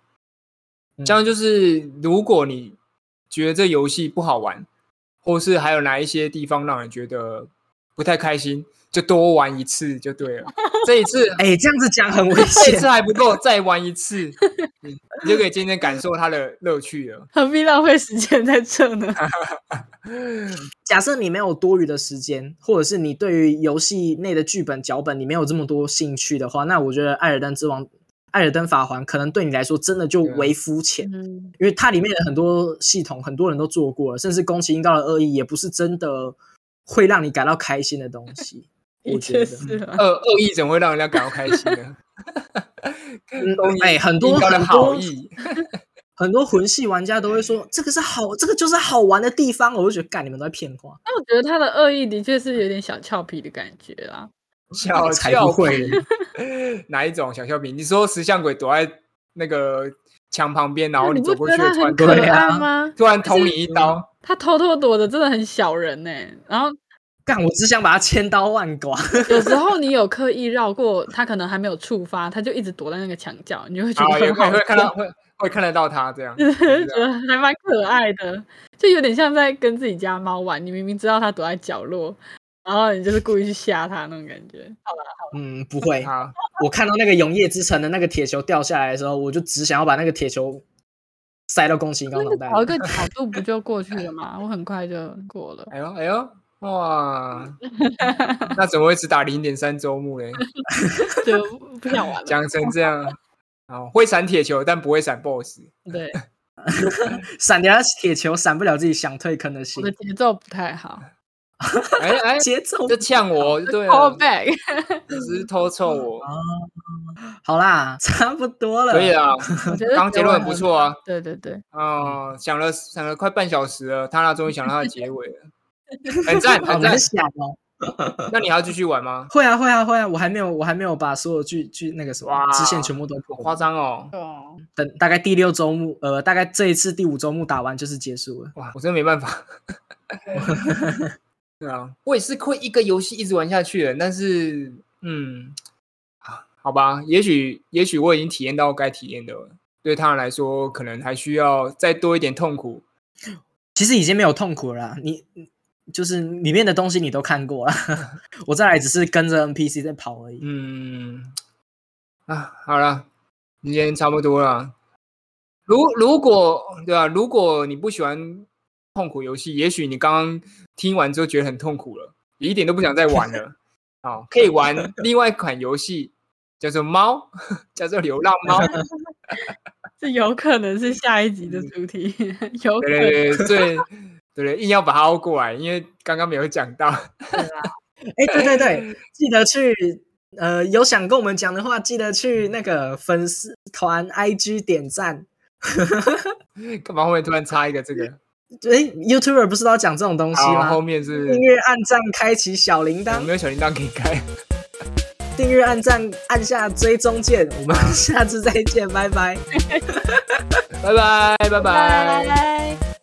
这样就是如果你觉得这游戏不好玩，或是还有哪一些地方让人觉得不太开心。就多玩一次就对了，这一次
哎，这样子讲很危险，
这次还不够，再玩一次，你就可以渐渐感受它的乐趣了。
何必浪费时间在这呢？
假设你没有多余的时间，或者是你对于游戏内的剧本脚本你没有这么多兴趣的话，那我觉得《艾尔登之王》《艾尔登法环》可能对你来说真的就微肤浅，因为它里面的很多系统很多人都做过了，甚至宫崎英高的恶意也不是真的会让你感到开心的东西。我觉得
恶
恶意怎么会让人家感到开心呢？
哎，很多很多很多魂系玩家都会说这个是好，这个就是好玩的地方。我就觉得，干你们都在骗话。
那我觉得他的恶意的确是有点小俏皮的感觉啦。
小俏皮？哪一种小俏皮？你说石像鬼躲在那个墙旁边，然后你走过去，突然？突然捅你一刀，
他偷偷躲的，真的很小人呢。然后。
干！我只想把它千刀万剐。
有时候你有刻意绕过他，可能还没有触发，他就一直躲在那个墙角，你就会觉得很好
会看到会会看得到他 这样，
觉 得还蛮可爱的，就有点像在跟自己家猫玩。你明明知道它躲在角落，然后你就是故意去吓它那种感觉。好吧，
嗯，不会。我看到那个永夜之城的那个铁球掉下来的时候，我就只想要把那个铁球塞到宫崎英高脑袋。
找一个角度不就过去了吗？我很快就过了。
哎呦哎呦！哇，那怎么会只打零点三周目嘞？
就不想玩了。
讲成这样，哦，会闪铁球，但不会闪 BOSS。
对，
闪掉铁球，闪不了自己想退坑的心
我的。节奏不太好。
哎哎，
节奏
就呛我就对
Call，back，
只是偷臭我，
好啦，差不多了。
可以啦。
我觉得
刚结论很不错啊。
对对对，
哦，想了想了快半小时了，他那终于想到他的结尾了，很赞很赞。
想哦。
那你还要继续玩吗？
会啊会啊会啊，我还没有我还没有把所有剧剧那个什么
哇
支线全部都
夸张哦！
哦，
等大概第六周目，呃，大概这一次第五周目打完就是结束了。
哇，我真的没办法。对啊，我也是会一个游戏一直玩下去的，但是，嗯，啊，好吧，也许也许我已经体验到该体验的了，对他们来说，可能还需要再多一点痛苦。
其实已经没有痛苦了啦，你就是里面的东西你都看过了，我再来只是跟着 NPC 在跑而已。
嗯，啊，好了，今天差不多了。如如果对啊、如果你不喜欢痛苦游戏，也许你刚刚听完之后觉得很痛苦了，也一点都不想再玩了。好，可以玩另外一款游戏，叫做猫，叫做流浪猫。
这有可能是下一集的主题，有可能。
对对对对对对，硬要把它凹过来，因为刚刚没有讲到。
哎，对对对，记得去呃，有想跟我们讲的话，记得去那个粉丝团 IG 点赞。
干嘛后面突然插一个这个？
哎，YouTuber 不是都要讲这种东西
好，
吗？
后面是
订阅、按赞、开启小铃
有
铛，
没有小铃铛可以开？
订阅、按赞、按下追踪键。我们下次再见，拜拜。
拜 拜拜拜。
拜。